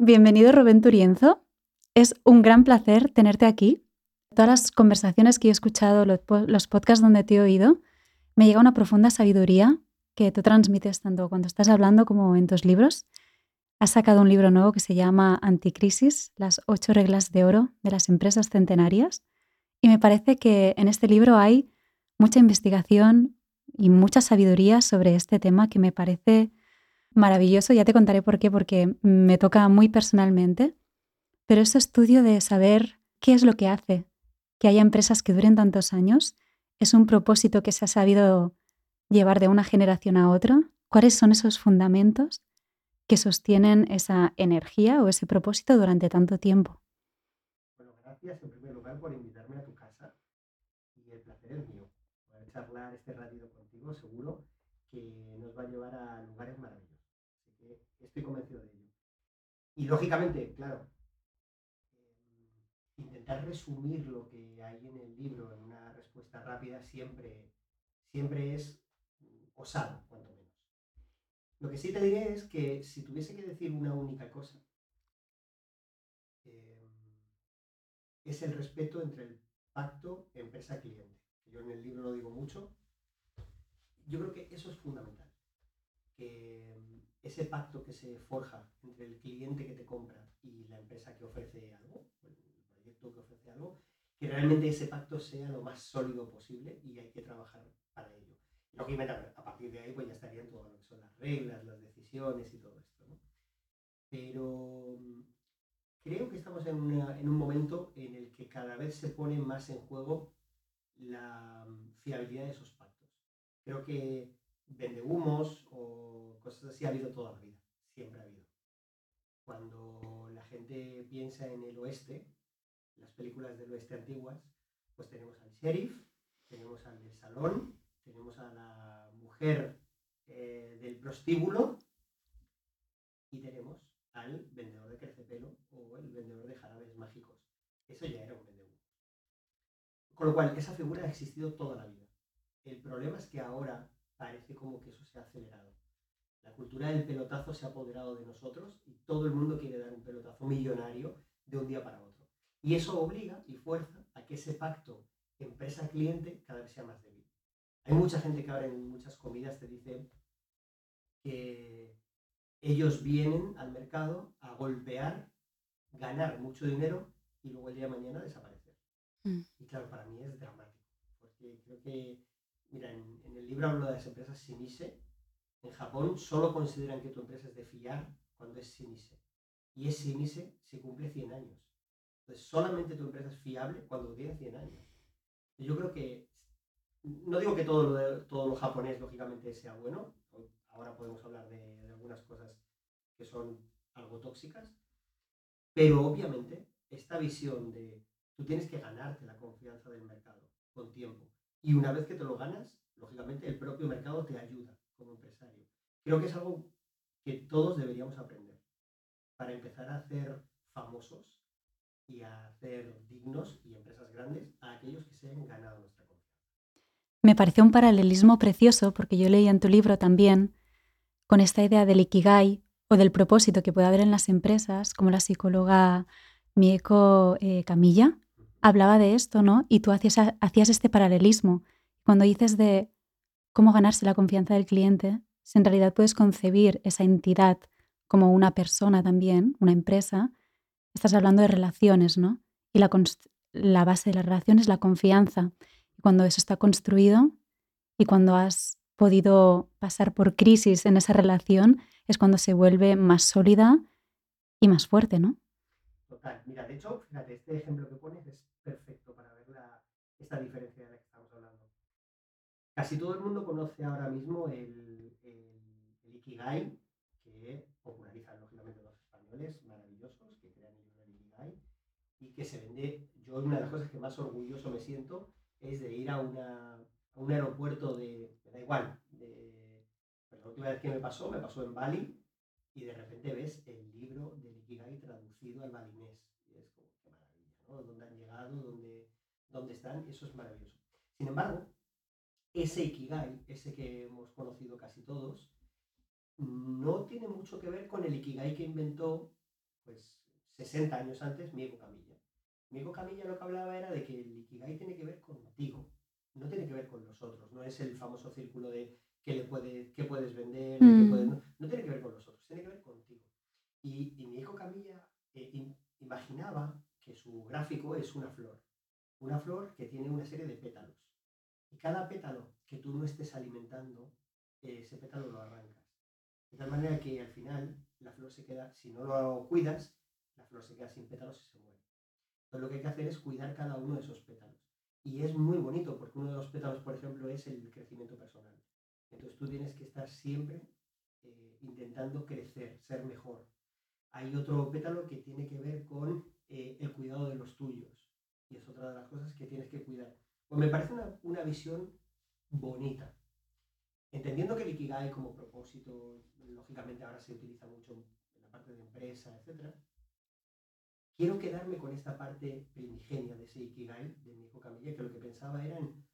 Bienvenido Rubén Turienzo. Es un gran placer tenerte aquí. Todas las conversaciones que he escuchado, los podcasts donde te he oído, me llega una profunda sabiduría que tú transmites tanto cuando estás hablando como en tus libros. Has sacado un libro nuevo que se llama Anticrisis, las ocho reglas de oro de las empresas centenarias. Y me parece que en este libro hay mucha investigación y mucha sabiduría sobre este tema que me parece maravilloso. Ya te contaré por qué, porque me toca muy personalmente. Pero ese estudio de saber qué es lo que hace que haya empresas que duren tantos años es un propósito que se ha sabido llevar de una generación a otra. ¿Cuáles son esos fundamentos que sostienen esa energía o ese propósito durante tanto tiempo? Bueno, gracias en primer lugar por invitarme a tu casa y el placer es mío. Poder charlar este ratito contigo seguro que nos va a llevar a lugares maravillosos estoy convencido de ello. Y lógicamente, claro, eh, intentar resumir lo que hay en el libro en una respuesta rápida siempre, siempre es osado, cuanto menos. Lo que sí te diré es que si tuviese que decir una única cosa, eh, es el respeto entre el pacto empresa-cliente. Yo en el libro lo digo mucho. Yo creo que eso es fundamental. Que ese pacto que se forja entre el cliente que te compra y la empresa que ofrece algo, el proyecto que ofrece algo, que realmente ese pacto sea lo más sólido posible y hay que trabajar para ello. Lógicamente a partir de ahí pues ya estarían todo lo que son las reglas, las decisiones y todo esto. ¿no? Pero creo que estamos en, en un momento en el que cada vez se pone más en juego la fiabilidad de esos pactos. Creo que vende humos o cosas así ha habido toda la vida, siempre ha habido. Cuando la gente piensa en el oeste, las películas del oeste antiguas, pues tenemos al sheriff, tenemos al del salón, tenemos a la mujer eh, del prostíbulo y tenemos al vendedor de crecepelo o el vendedor de jarabes mágicos. Eso ya era un vendedor. Con lo cual, esa figura ha existido toda la vida. El problema es que ahora parece como que eso se ha acelerado. La cultura del pelotazo se ha apoderado de nosotros y todo el mundo quiere dar un pelotazo millonario de un día para otro. Y eso obliga y fuerza a que ese pacto empresa-cliente cada vez sea más débil. Hay mucha gente que ahora en muchas comidas te dice que ellos vienen al mercado a golpear, ganar mucho dinero y luego el día de mañana desaparecer. Mm. Y claro, para mí es dramático, porque creo que Mira, en, el libro hablo de las empresas Simise. En Japón solo consideran que tu empresa es de fiar cuando es Simise. Y es Simise si cumple 100 años. Entonces, solamente tu empresa es fiable cuando tiene 100 años. Yo creo que, no digo que todo lo, todo lo japonés, lógicamente, sea bueno. Ahora podemos hablar de, de algunas cosas que son algo tóxicas. Pero obviamente, esta visión de tú tienes que ganarte la confianza del mercado con tiempo y una vez que te lo ganas, lógicamente el propio mercado te ayuda como empresario. Creo que es algo que todos deberíamos aprender para empezar a hacer famosos y a hacer dignos y empresas grandes a aquellos que se han ganado nuestra confianza. Me pareció un paralelismo precioso porque yo leí en tu libro también con esta idea del ikigai o del propósito que puede haber en las empresas, como la psicóloga Mieko eh, Camilla, hablaba de esto, ¿no? Y tú hacías, hacías este paralelismo. Cuando dices de cómo ganarse la confianza del cliente, si en realidad puedes concebir esa entidad como una persona también, una empresa, estás hablando de relaciones, ¿no? Y la, la base de la relación es la confianza. Cuando eso está construido y cuando has podido pasar por crisis en esa relación, es cuando se vuelve más sólida y más fuerte, ¿no? Total. Mira, de hecho, fíjate, este ejemplo que pones es esta diferencia de la que estamos hablando. Casi todo el mundo conoce ahora mismo el, el, Ikigai, que popularizan lógicamente los españoles maravillosos, que crean el libro Ikigai, y que se vende, yo una de las cosas que más orgulloso me siento es de ir a, una, a un aeropuerto de, me da igual, de, la última vez que me pasó, me pasó en Bali, y de repente ves el libro del Ikigai traducido al balinés dónde han llegado, dónde, dónde están, eso es maravilloso. Sin embargo, ese Ikigai, ese que hemos conocido casi todos, no tiene mucho que ver con el Ikigai que inventó pues 60 años antes, Miego Camilla. Miego Camilla lo que hablaba era de que el Ikigai tiene que ver contigo, no tiene que ver con los otros, no es el famoso círculo de qué, le puede, qué puedes vender, mm. no, tiene que ver con los otros, tiene que ver contigo. Y, y Miego Camilla eh, imaginaba que su gráfico es una flor, una flor que tiene una serie de pétalos. Y cada pétalo que tú no estés alimentando, eh, ese pétalo lo arrancas. De tal manera que al final la flor se queda, si no lo cuidas, la flor se queda sin pétalos y se muere. Entonces lo que hay que hacer es cuidar cada uno de esos pétalos. Y es muy bonito porque uno de los pétalos, por ejemplo, es el crecimiento personal. Entonces tú tienes que estar siempre eh, intentando crecer, ser mejor. Hay otro pétalo que tiene que ver con eh, el cuidado de los tuyos. Y es otra de las cosas que tienes que cuidar. Pues me parece una, una visión bonita. Entendiendo que el Ikigai como propósito, lógicamente ahora se utiliza mucho en la parte de empresa, etc. Quiero quedarme con esta parte primigenia de ese Ikigai de Nico Camilla, que lo que pensaba era en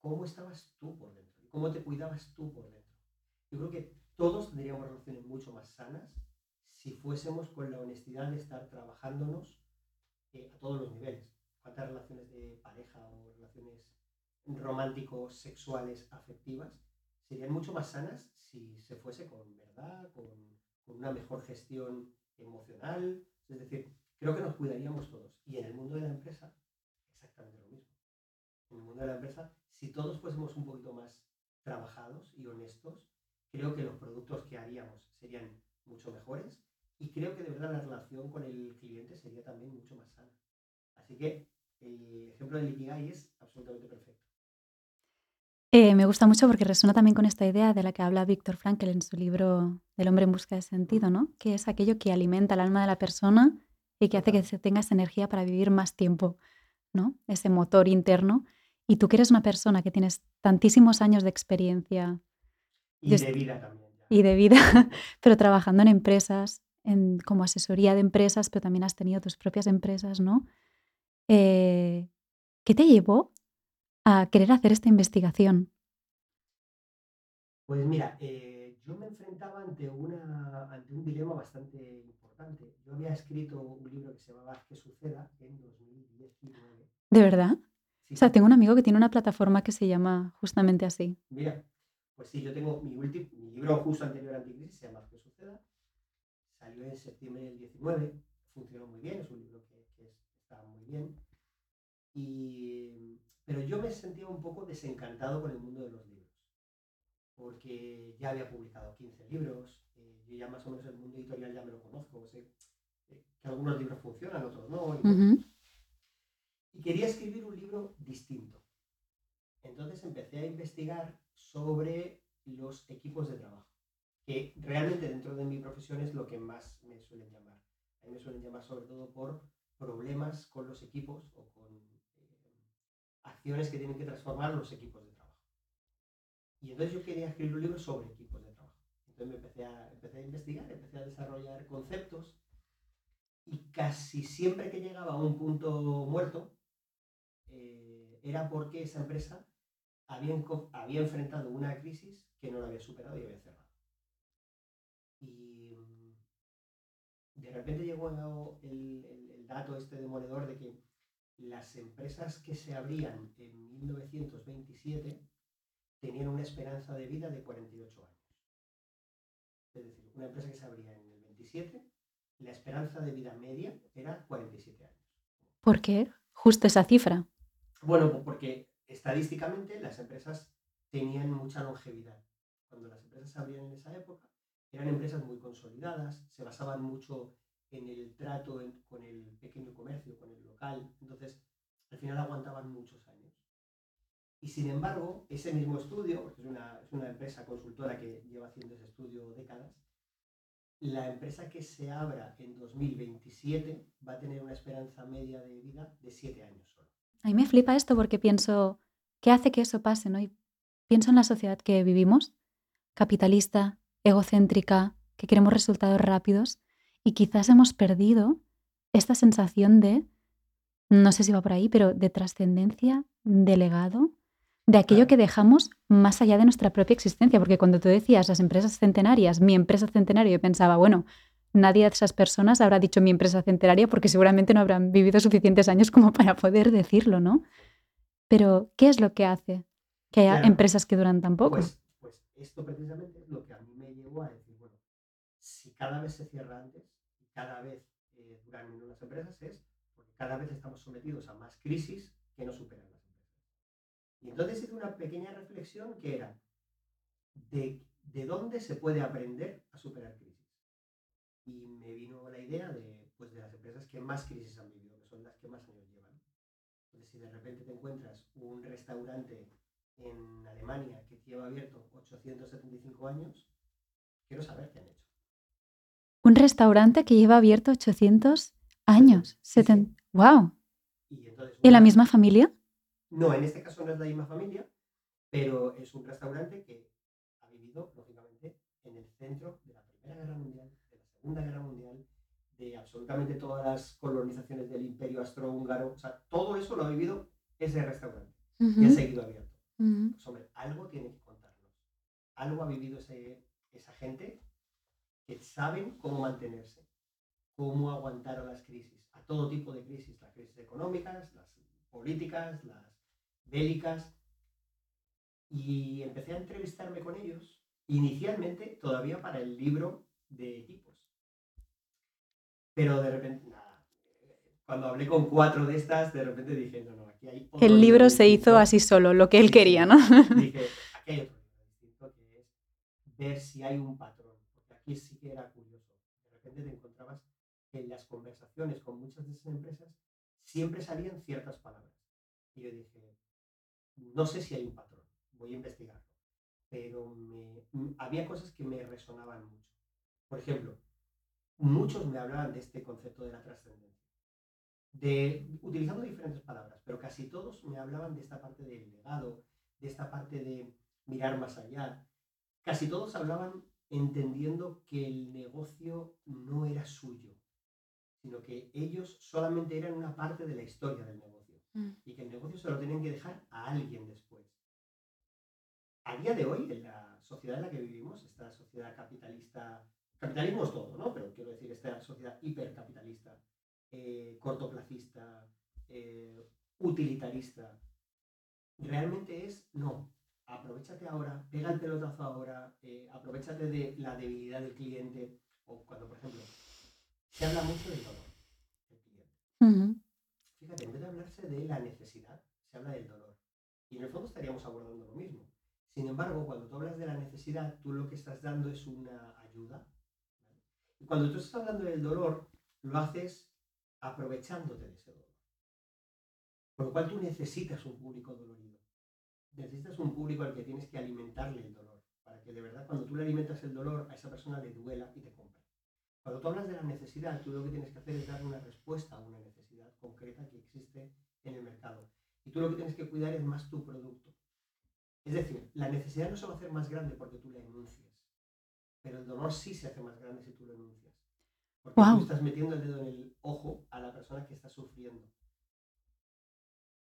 cómo estabas tú por dentro, cómo te cuidabas tú por dentro. Yo creo que todos tendríamos relaciones mucho más sanas si fuésemos con la honestidad de estar trabajándonos eh, a todos los niveles. ¿Cuántas relaciones de pareja o relaciones románticos, sexuales, afectivas, serían mucho más sanas si se fuese con verdad, con, una mejor gestión emocional. Es decir, creo que nos cuidaríamos todos. Y en el mundo de la empresa, exactamente lo mismo. En el mundo de la empresa, si todos fuésemos un poquito más trabajados y honestos, creo que los productos que haríamos serían mucho mejores y creo que de verdad la relación con el cliente sería también mucho más sana. Así que el ejemplo del Ikigai es absolutamente perfecto. Eh, me gusta mucho porque resuena también con esta idea de la que habla Víctor Frankl en su libro Del hombre en busca de sentido, ¿no? Que es aquello que alimenta el alma de la persona y que hace que se tenga esa energía para vivir más tiempo, ¿no? Ese motor interno. Y tú que eres una persona que tienes tantísimos años de experiencia. Y de vida también. Y de vida, pero trabajando en empresas, en, como asesoría de empresas, pero también has tenido tus propias empresas, ¿no? Eh, ¿Qué te llevó a querer hacer esta investigación? Pues mira, eh, yo me enfrentaba ante, una, ante un dilema bastante importante. Yo había escrito un libro que se llamaba ¿Qué suceda? en 2019. ¿De verdad? O sea, tengo un amigo que tiene una plataforma que se llama justamente así. Mira, pues sí, yo tengo mi, último, mi libro justo anterior a Anticrisis, se llama ¿Qué suceda? Salió en septiembre del 19, funcionó muy bien, es un libro que, que está muy bien. Y pero yo me sentía un poco desencantado con el mundo de los libros, porque ya había publicado 15 libros, eh, yo ya más o menos el mundo editorial ya me lo conozco, sé eh, que algunos libros funcionan, otros no. Y, quería escribir un libro distinto. Entonces empecé a investigar sobre los equipos de trabajo, que realmente dentro de mi profesión es lo que más me suelen llamar. A mí me suelen llamar sobre todo por problemas con los equipos o con acciones que tienen que transformar los equipos de trabajo. Y entonces yo quería escribir un libro sobre equipos de trabajo. Entonces me empecé a, empecé a investigar, empecé a desarrollar conceptos y casi siempre que llegaba a un punto muerto eh, era porque esa empresa había, enfrentado una crisis que no la había superado y había cerrado. Y mm, de repente llegó el dato este demoledor de que las empresas que se abrían en 1927 tenían una esperanza de vida de 48 años. Es decir, una empresa que se abría en el 27, la esperanza de vida media era 47 años. ¿Por qué? Justo esa cifra. Bueno, pues porque estadísticamente las empresas tenían mucha longevidad. Cuando las empresas se abrían en esa época, eran empresas muy consolidadas, se basaban mucho en el trato con el pequeño comercio, con el local. Entonces, al final aguantaban muchos años. Y sin embargo, ese mismo estudio, porque es una, es una empresa consultora que lleva haciendo ese estudio décadas, la empresa que se abra en 2027 va a tener una esperanza media de vida de 7 años solo. A mí me flipa esto porque pienso, ¿qué hace que eso pase? ¿no? Y pienso en la sociedad que vivimos, capitalista, egocéntrica, que queremos resultados rápidos y quizás hemos perdido esta sensación de, no sé si va por ahí, pero de trascendencia, de legado, de aquello que dejamos más allá de nuestra propia existencia. Porque cuando tú decías las empresas centenarias, mi empresa centenaria, yo pensaba, bueno, nadie de esas personas habrá dicho mi empresa centenaria porque seguramente no habrán vivido suficientes años como para poder decirlo, ¿no? Pero, ¿qué es lo que hace que haya empresas que duran tan poco? Pues, pues, esto precisamente es lo que a mí me llevó a decir, bueno, si cada vez se cierra antes cada vez eh, duran menos las empresas es porque cada vez estamos sometidos a más crisis que no superan las empresas. Y entonces hice una pequeña reflexión que era de, de dónde se puede aprender a superar crisis y me vino la idea de, pues, de las empresas que más crisis han vivido, que son las que más años llevan. Entonces, si de repente te encuentras un restaurante en Alemania que lleva abierto 875 años, quiero saber qué han hecho. Un restaurante que lleva abierto 800 años. ¡Wow! ¿Y, ¿Y la misma familia? No, en este caso no es la misma familia, pero es un restaurante que ha vivido, lógicamente, en el centro de la Primera Guerra Mundial Segunda Guerra Mundial, de absolutamente todas las colonizaciones del imperio austrohúngaro, o sea, todo eso lo ha vivido ese restaurante y ha seguido abierto. Pues hombre, algo tiene que contarnos. Algo ha vivido ese, esa gente que saben cómo mantenerse, cómo aguantar a las crisis, a todo tipo de crisis, las crisis económicas, las políticas, las bélicas. Y empecé a entrevistarme con ellos, inicialmente todavía para el libro de equipos. Pero de repente, nada. Cuando hablé con cuatro de estas, de repente dije, no, no, aquí hay otro El libro se hizo así solo, lo que él quería, ¿no? Dije, aquí hay otro libro distinto que es ver si hay un patrón. Aquí sí que era curioso. De repente te encontrabas que en las conversaciones con muchas de esas empresas siempre salían ciertas palabras. Y yo dije, no sé si hay un patrón, voy a investigarlo. Pero había cosas que me resonaban mucho. Por ejemplo, muchos me hablaban de este concepto de la trascendencia, de, utilizando diferentes palabras, pero casi todos me hablaban de esta parte del legado, de esta parte de mirar más allá. Casi todos hablaban entendiendo que el negocio no era suyo, sino que ellos solamente eran una parte de la historia del negocio mm. y que el negocio se lo tenían que dejar a alguien después. A día de hoy, en la sociedad en la que vivimos, esta sociedad capitalista capitalismo es todo, ¿no? Pero quiero decir, esta sociedad hipercapitalista, eh, cortoplacista, eh, utilitarista, realmente es no. Aprovechate ahora, pega el pelotazo ahora, eh, aprovechate de la debilidad del cliente, o cuando, por ejemplo, se habla mucho del dolor del cliente. Fíjate, en vez de hablarse de la necesidad, se habla del dolor. Y en el fondo estaríamos abordando lo mismo. Sin embargo, cuando tú hablas de la necesidad, tú lo que estás dando es una ayuda, y cuando tú estás hablando del dolor, lo haces aprovechándote de ese dolor. Por lo cual tú necesitas un público dolorido. Necesitas un público al que tienes que alimentarle el dolor, para que de verdad cuando tú le alimentas el dolor a esa persona le duela y te compre. Cuando tú hablas de la necesidad, tú lo que tienes que hacer es dar una respuesta a una necesidad concreta que existe en el mercado. Y tú lo que tienes que cuidar es más tu producto. Es decir, la necesidad no se va a hacer más grande porque tú la enuncias pero el dolor sí se hace más grande si tú lo enuncias. Porque tú estás metiendo el dedo en el ojo a la persona que está sufriendo.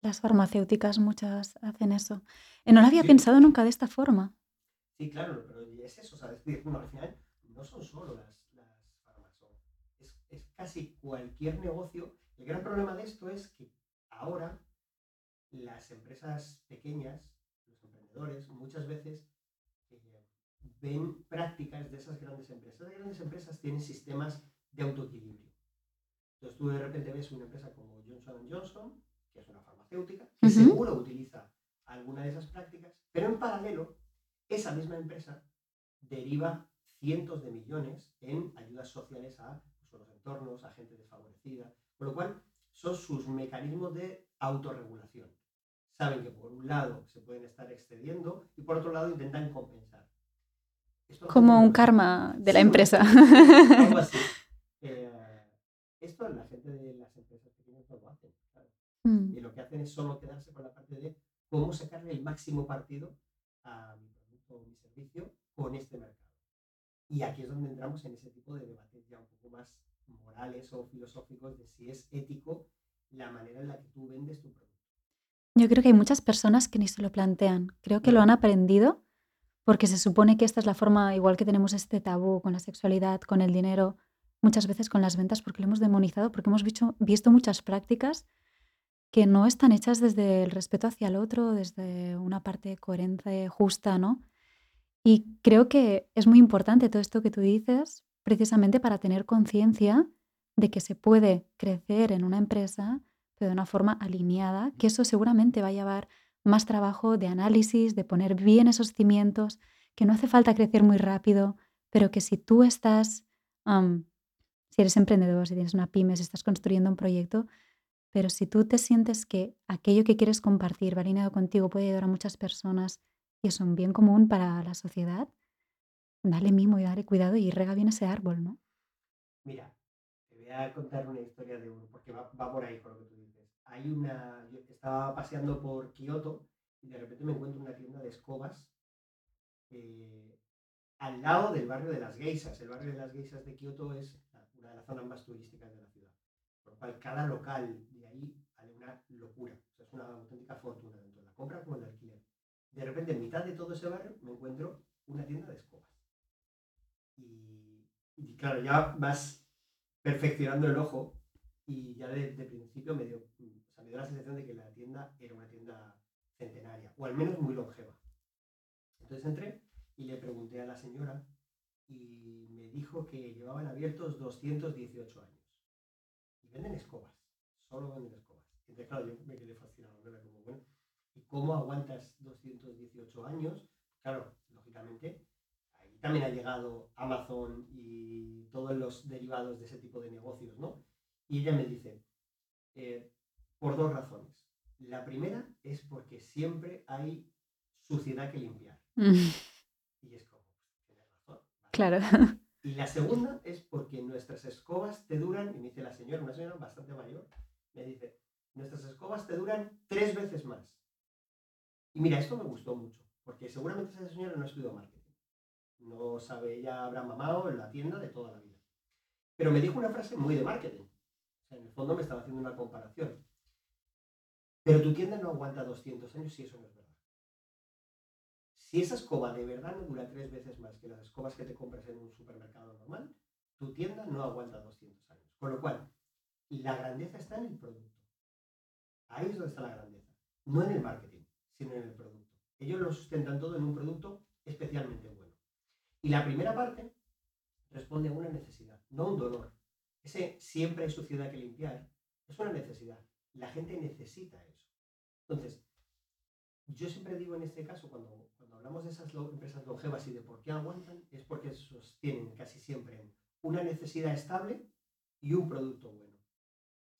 Las farmacéuticas muchas hacen eso. Eh, no lo había pensado nunca de esta forma. Sí, claro, pero es eso, decir, bueno, al final no son solo las, las farmacéuticas, es, es casi cualquier negocio. El gran problema de esto es que ahora las empresas pequeñas, los emprendedores, muchas veces ven prácticas de esas grandes empresas. Las grandes empresas tienen sistemas de autoequilibrio. Entonces tú de repente ves una empresa como Johnson Johnson, que es una farmacéutica, que seguro utiliza alguna de esas prácticas, pero en paralelo, esa misma empresa deriva cientos de millones en ayudas sociales a pues, los entornos, a gente desfavorecida, con lo cual son sus mecanismos de autorregulación. Saben que por un lado se pueden estar excediendo y por otro lado intentan compensar. Como un karma de la empresa. Algo así. Eh, esto la gente de las empresas pequeñas no lo hacen. Mm. Y lo que hacen es solo quedarse con la parte de cómo sacarle el máximo partido a mi producto o mi servicio con este mercado. Y aquí es donde entramos en ese tipo de debates ya un poco más morales o filosóficos de si es ético la manera en la que tú vendes tu producto. Yo creo que hay muchas personas que ni se lo plantean. Creo que lo han aprendido porque se supone que esta es la forma, igual que tenemos este tabú con la sexualidad, con el dinero, muchas veces con las ventas porque lo hemos demonizado, porque hemos visto, visto muchas prácticas que no están hechas desde el respeto hacia el otro, desde una parte coherente, justa, ¿no? Y creo que es muy importante todo esto que tú dices, precisamente para tener conciencia de que se puede crecer en una empresa, pero de una forma alineada, que eso seguramente va a llevar más trabajo de análisis, de poner bien esos cimientos, que no hace falta crecer muy rápido, pero que si tú estás, si eres emprendedor, si tienes una pyme, si estás construyendo un proyecto, pero si tú te sientes que aquello que quieres compartir va alineado contigo, puede ayudar a muchas personas y es un bien común para la sociedad, dale mimo y dale cuidado y rega bien ese árbol, ¿no? Mira, te voy a contar una historia de uno, porque va, por ahí con lo que tú dices. Hay una, yo estaba paseando por Kioto y de repente me encuentro una tienda de escobas eh, al lado del barrio de las Geisas. El barrio de las Geisas de Kioto es una de las zonas más turísticas de la ciudad. Por lo cada local de ahí vale una locura. es una auténtica fortuna, tanto la compra como el alquiler. De repente, en mitad de todo ese barrio, me encuentro una tienda de escobas. Y, claro, ya vas perfeccionando el ojo y ya de, principio me dio, me dio la sensación de que la tienda era una tienda centenaria, o al menos muy longeva. Entonces entré y le pregunté a la señora y me dijo que llevaban abiertos 218 años. Y venden escobas, solo venden escobas. Entonces, claro, yo me quedé fascinado, Era como, bueno, ¿y cómo aguantas 218 años? Claro, lógicamente, ahí también ha llegado Amazon y todos los derivados de ese tipo de negocios, ¿no? Y ella me dice, eh, por dos razones. La primera es porque siempre hay suciedad que limpiar. Y es como, tienes razón. Claro. Y la segunda es porque nuestras escobas te duran, y me dice la señora, una señora bastante mayor, me dice, nuestras escobas te duran tres veces más. Y mira, esto me gustó mucho, porque seguramente esa señora no estudió marketing. No sabe, ella habrá mamado en la tienda de toda la vida. Pero me dijo una frase muy de marketing. En el fondo me estaba haciendo una comparación. Pero tu tienda no aguanta 200 años si eso no es verdad. Si esa escoba de verdad no dura tres veces más que las escobas que te compras en un supermercado normal, tu tienda no aguanta 200 años. Con lo cual, la grandeza está en el producto. Ahí es donde está la grandeza. No en el marketing, sino en el producto. Ellos lo sustentan todo en un producto especialmente bueno. Y la primera parte responde a una necesidad, no a un dolor. Ese siempre hay suciedad que limpiar es una necesidad. La gente necesita eso. Entonces, yo siempre digo en este caso, cuando, cuando hablamos de esas empresas longevas y de por qué aguantan, es porque sostienen casi siempre una necesidad estable y un producto bueno.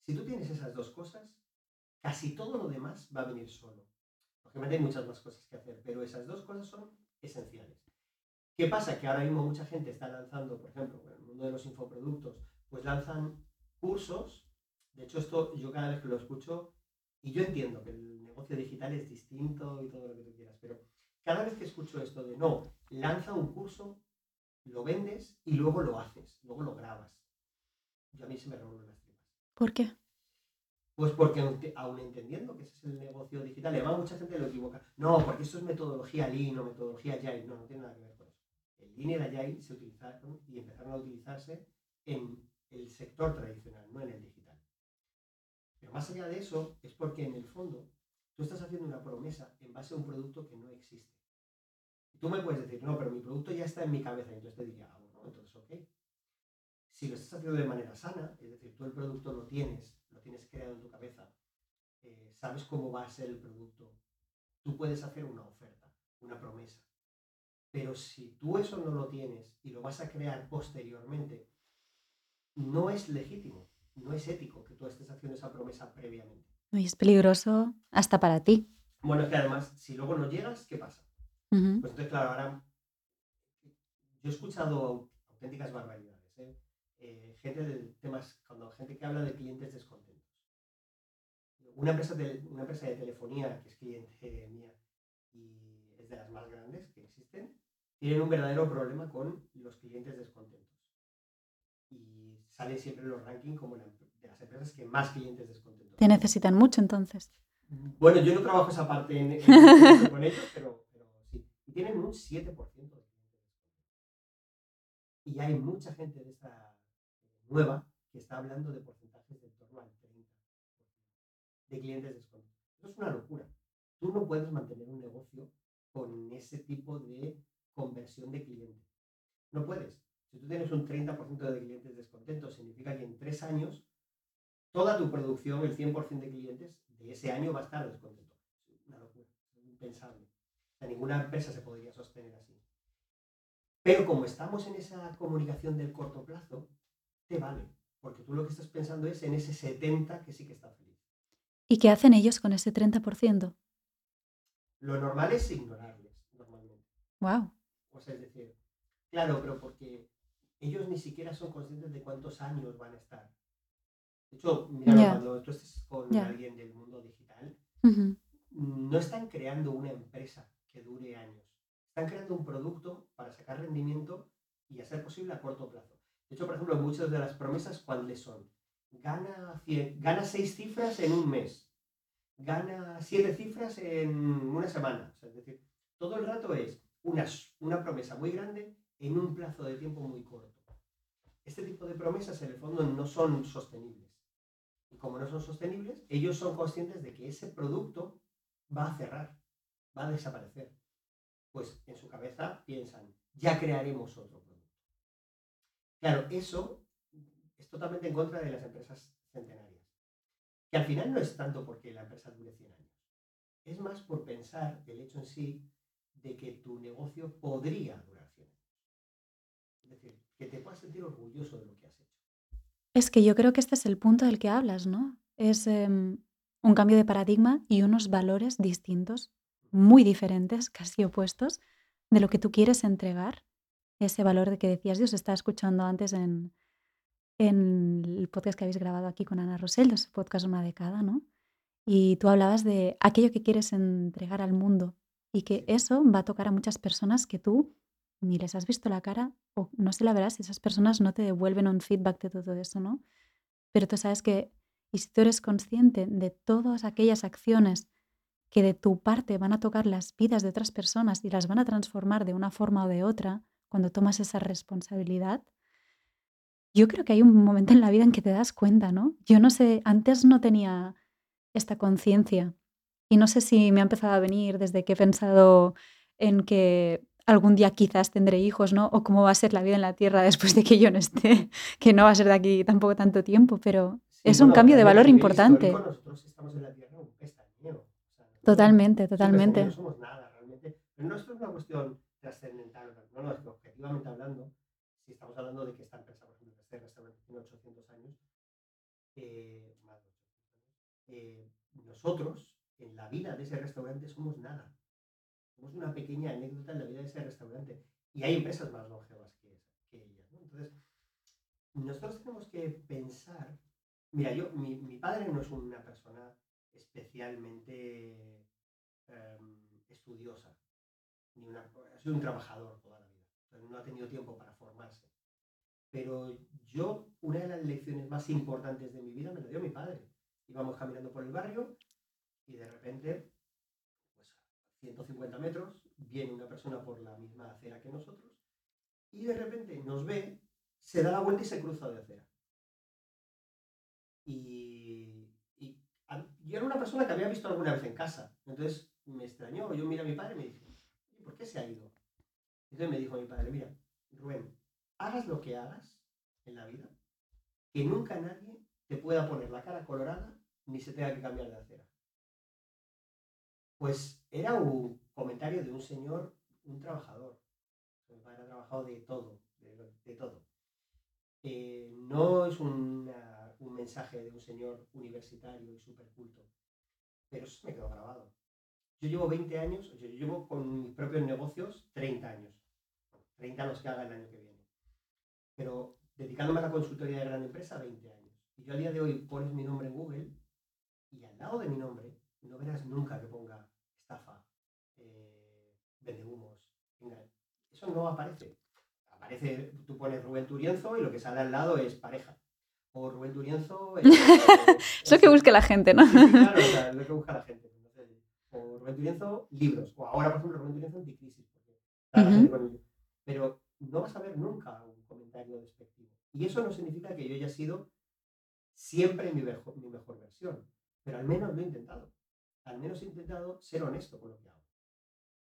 Si tú tienes esas dos cosas, casi todo lo demás va a venir solo. Lógicamente hay muchas más cosas que hacer, pero esas dos cosas son esenciales. ¿Qué pasa? Que ahora mismo mucha gente está lanzando, por ejemplo, en el mundo de los infoproductos, pues lanzan cursos. De hecho, esto yo cada vez que lo escucho, y yo entiendo que el negocio digital es distinto y todo lo que tú quieras, pero cada vez que escucho esto de no, lanza un curso, lo vendes y luego lo haces, luego lo grabas. Yo a mí se me revuelven las tripas. ¿Por qué? Pues porque aún entendiendo que ese es el negocio digital, y además mucha gente lo equivoca. No, porque eso es metodología Lean o metodología Agile. No, no tiene nada que ver con eso. El Lean y el Agile se utilizaron y empezaron a utilizarse en el sector tradicional, no en el digital. Pero más allá de eso, es porque en el fondo Tú estás haciendo una promesa en base a un producto que no existe. Tú me puedes decir, no, pero mi producto ya está en mi cabeza. Y entonces te diría, ah, bueno, entonces ok. Si lo estás haciendo de manera sana, es decir, tú el producto lo tienes, lo tienes creado en tu cabeza, eh, sabes cómo va a ser el producto, tú puedes hacer una oferta, una promesa. Pero si tú eso no lo tienes y lo vas a crear posteriormente, no es legítimo, no es ético que tú estés haciendo esa promesa previamente. Y es peligroso hasta para ti. Bueno, es que además, si luego no llegas, ¿qué pasa? Pues entonces, claro, ahora yo he escuchado auténticas barbaridades. ¿eh? Eh, gente de temas, cuando gente que habla de clientes descontentos. Una empresa de, una empresa de telefonía, que es cliente mía y es de las más grandes que existen, tienen un verdadero problema con los clientes descontentos. Y salen siempre en los rankings como de las empresas que más clientes descontentos te necesitan mucho entonces. Bueno, yo no trabajo esa parte con ellos, pero, sí. Y tienen un 7% de Y hay mucha gente de esta, nueva que está hablando de porcentajes de en torno al 30% de clientes descontentos. Eso es una locura. Tú no puedes mantener un negocio con ese tipo de conversión de clientes. No puedes. Si tú tienes un 30% de clientes descontentos, significa que en tres años toda tu producción, el 100% de clientes de ese año va a estar descontento. Una locura, impensable. O ninguna empresa se podría sostener así. Pero como estamos en esa comunicación del corto plazo, te vale, porque tú lo que estás pensando es en ese 70 que sí que está feliz. ¿Y qué hacen ellos con ese 30%? Lo normal es ignorarles, normalmente. Wow. O sea, es decir, claro, pero porque ellos ni siquiera son conscientes de cuántos años van a estar. De hecho, mira, cuando tú estés con alguien del mundo digital, no están creando una empresa que dure años. Están creando un producto para sacar rendimiento y hacer posible a corto plazo. De hecho, por ejemplo, muchas de las promesas, ¿cuáles son? Gana, gana seis cifras en un mes. Gana siete cifras en una semana. es decir, todo el rato es una, una promesa muy grande en un plazo de tiempo muy corto. Este tipo de promesas en el fondo no son sostenibles. Y como no son sostenibles, ellos son conscientes de que ese producto va a cerrar, va a desaparecer. Pues en su cabeza piensan, ya crearemos otro producto. Claro, eso es totalmente en contra de las empresas centenarias. Que al final no es tanto porque la empresa dure 100 años. Es más por pensar el hecho en sí de que tu negocio podría durar 100 años. Es decir, que te puedas sentir orgulloso de lo que has hecho. Es que yo creo que este es el punto del que hablas, ¿no? Es em, un cambio de paradigma y unos valores distintos, muy diferentes, casi opuestos, de lo que tú quieres entregar. Ese valor de que decías, Dios está escuchando antes en, en el podcast que habéis grabado aquí con Ana Rosell, ese podcast Una década, ¿no? Y tú hablabas de aquello que quieres entregar al mundo y que eso va a tocar a muchas personas que tú ni les has visto la cara o no sé la verdad si esas personas no te devuelven un feedback de todo eso, ¿no? Pero tú sabes que, y si tú eres consciente de todas aquellas acciones que de tu parte van a tocar las vidas de otras personas y las van a transformar de una forma o de otra, cuando tomas esa responsabilidad, yo creo que hay un momento en la vida en que te das cuenta, ¿no? Yo no sé, antes no tenía esta conciencia y no sé si me ha empezado a venir desde que he pensado en que algún día quizás tendré hijos, ¿no? O cómo va a ser la vida en la Tierra después de que yo no esté, que no va a ser de aquí tampoco tanto tiempo, pero es un cambio de valor importante. Nosotros estamos en la Tierra un pestañeo. totalmente, totalmente. No somos nada realmente. Pero no es una cuestión trascendental, no, no, es que objetivamente hablando, si estamos hablando de que esta empresa, por ejemplo, restaurante tiene 800 años, eh, más de 800 años, eh, nosotros en la vida de ese restaurante somos nada somos una pequeña anécdota en la vida de ese restaurante. Y hay empresas más longevas que, que ellas. Entonces, nosotros tenemos que pensar, mira, yo, mi, mi padre no es una persona especialmente em, estudiosa, ni una, ha sido un trabajador toda la vida, no ha tenido tiempo para formarse. Pero yo, una de las lecciones más importantes de mi vida me la dio mi padre. Íbamos caminando por el barrio y de repente 150 metros, viene una persona por la misma acera que nosotros y de repente nos ve, se da la vuelta y se cruza de acera. Y, yo era una persona que había visto alguna vez en casa, entonces me extrañó, yo miré a mi padre y me dije, ¿por qué se ha ido? Entonces me dijo mi padre, mira, Rubén, hagas lo que hagas en la vida, que nunca nadie te pueda poner la cara colorada ni se tenga que cambiar de acera. Pues era un comentario de un señor, un trabajador. Mi padre ha trabajado de todo, de, todo. Eh, no es un mensaje de un señor universitario y súper culto, pero eso me quedó grabado. Yo llevo 20 años, yo llevo con mis propios negocios 30 años. 30 los que haga el año que viene. Pero dedicándome a la consultoría de gran empresa, 20 años. Y yo a día de hoy pones mi nombre en Google y al lado de mi nombre no verás nunca que ponga estafa, eh, vende humos. Eso no aparece. Aparece, tú pones Rubén Turienzo y lo que sale al lado es pareja. O Rubén Turienzo. Es, es lo que busca la gente, ¿no? claro, es lo que busca la gente. o Rubén Turienzo, libros. O ahora, por ejemplo, Rubén Turienzo, anticrisis. Porque, Pero no vas a ver nunca un comentario despectivo. Y eso no significa que yo haya sido siempre mi mejor, mi mejor versión, pero al menos lo he intentado. Al menos he intentado ser honesto con lo que hago.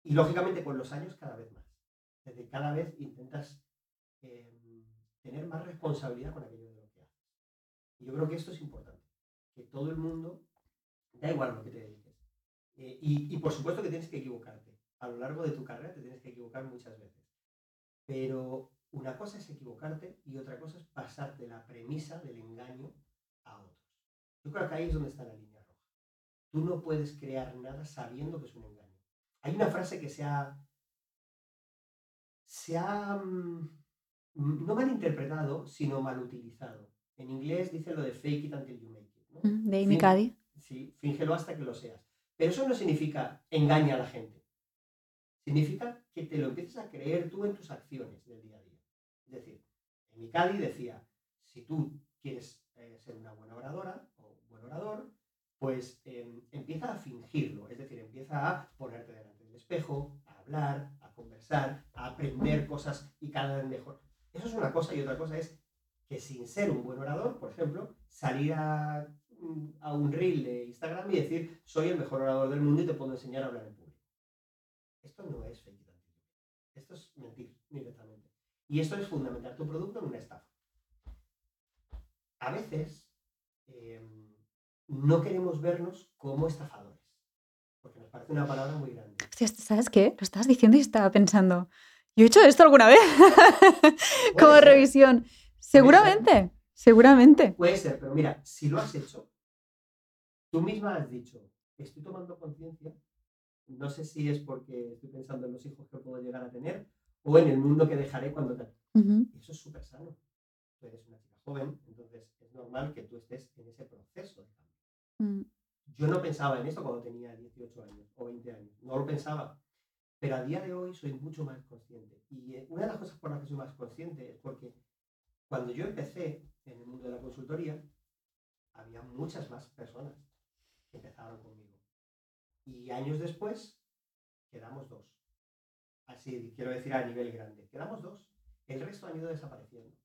Y lógicamente con los años cada vez más. Desde cada vez intentas em, tener más responsabilidad con aquello de lo que haces. Y yo creo que esto es importante. Que todo el mundo, da igual lo que te dediques. Eh, y, y por supuesto que tienes que equivocarte. A lo largo de tu carrera te tienes que equivocar muchas veces. Pero una cosa es equivocarte y otra cosa es pasarte la premisa del engaño a otros. Yo creo que ahí es donde está la línea. Tú no puedes crear nada sabiendo que es un engaño. Hay una frase que se ha, se ha mm, no mal interpretado, sino mal utilizado. En inglés dice lo de fake it until you make it. De Amy Cuddy. Sí, fíngelo hasta que lo seas. Pero eso no significa engaña a la gente. Significa que te lo empieces a creer tú en tus acciones del día a día. Es decir, en Cali decía, si tú quieres eh, ser una buena oradora o buen orador, pues em, empieza a fingirlo, es decir, empieza a ponerte delante del espejo, a hablar, a conversar, a aprender cosas y cada vez mejor. Eso es una cosa y otra cosa es que sin ser un buen orador, por ejemplo, salir a, mm, un reel de Instagram y decir, soy el mejor orador del mundo y te puedo enseñar a hablar en público. Esto no es fake Esto es mentir directamente. Y esto es fundamental tu producto en una estafa. A veces em, no queremos vernos como estafadores, porque nos parece una palabra muy grande. ¿Sabes qué? Lo estabas diciendo y estaba pensando, ¿yo he hecho esto alguna vez? como revisión. Seguramente, seguramente. Puede ser, pero mira, si lo has hecho, tú misma has dicho, estoy tomando conciencia, no sé si es porque estoy pensando en los hijos que puedo llegar a tener o en el mundo que dejaré cuando te... Eso es súper sano. Tú eres una chica joven, entonces es normal que tú estés en ese proceso de cambio. Mm. Yo no pensaba en esto cuando tenía 18 años o 20 años, no lo pensaba. Pero a día de hoy soy mucho más consciente. Y eh, una de las cosas por las que soy más consciente es porque cuando yo empecé en el mundo de la consultoría, había muchas más personas que empezaron conmigo. Y años después, quedamos dos así quiero decir a nivel grande, quedamos dos. El resto han ido desapareciendo,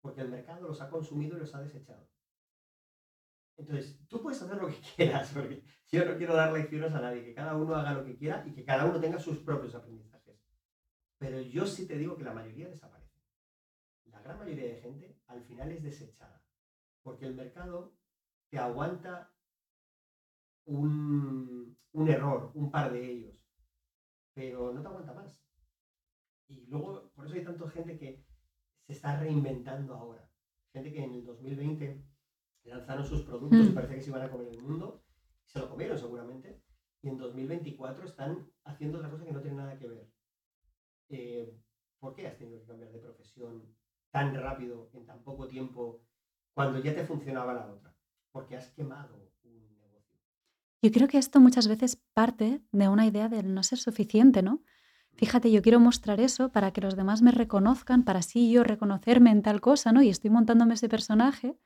porque el mercado los ha consumido y los ha desechado. Entonces, tú puedes hacer lo que quieras, porque yo no quiero dar lecciones a nadie, que cada uno haga lo que quiera y que cada uno tenga sus propios aprendizajes. Pero yo sí te digo que la mayoría desaparece. La gran mayoría de gente al final es desechada, porque el mercado te aguanta un, un error, un par de ellos, pero no te aguanta más. Y luego, por eso hay tanta gente que se está reinventando ahora. Gente que en el 2020 lanzaron sus productos y mm. parece que se iban a comer el mundo. Se lo comieron seguramente. Y en 2024 están haciendo otra cosa que no tiene nada que ver. Eh, ¿Por qué has tenido que cambiar de profesión tan rápido, en tan poco tiempo, cuando ya te funcionaba la otra? Porque has quemado un negocio. Yo creo que esto muchas veces parte de una idea del no ser suficiente, ¿no? fíjate, yo quiero mostrar eso para que los demás me reconozcan, para así yo reconocerme en tal cosa, ¿no? Y estoy montándome ese personaje.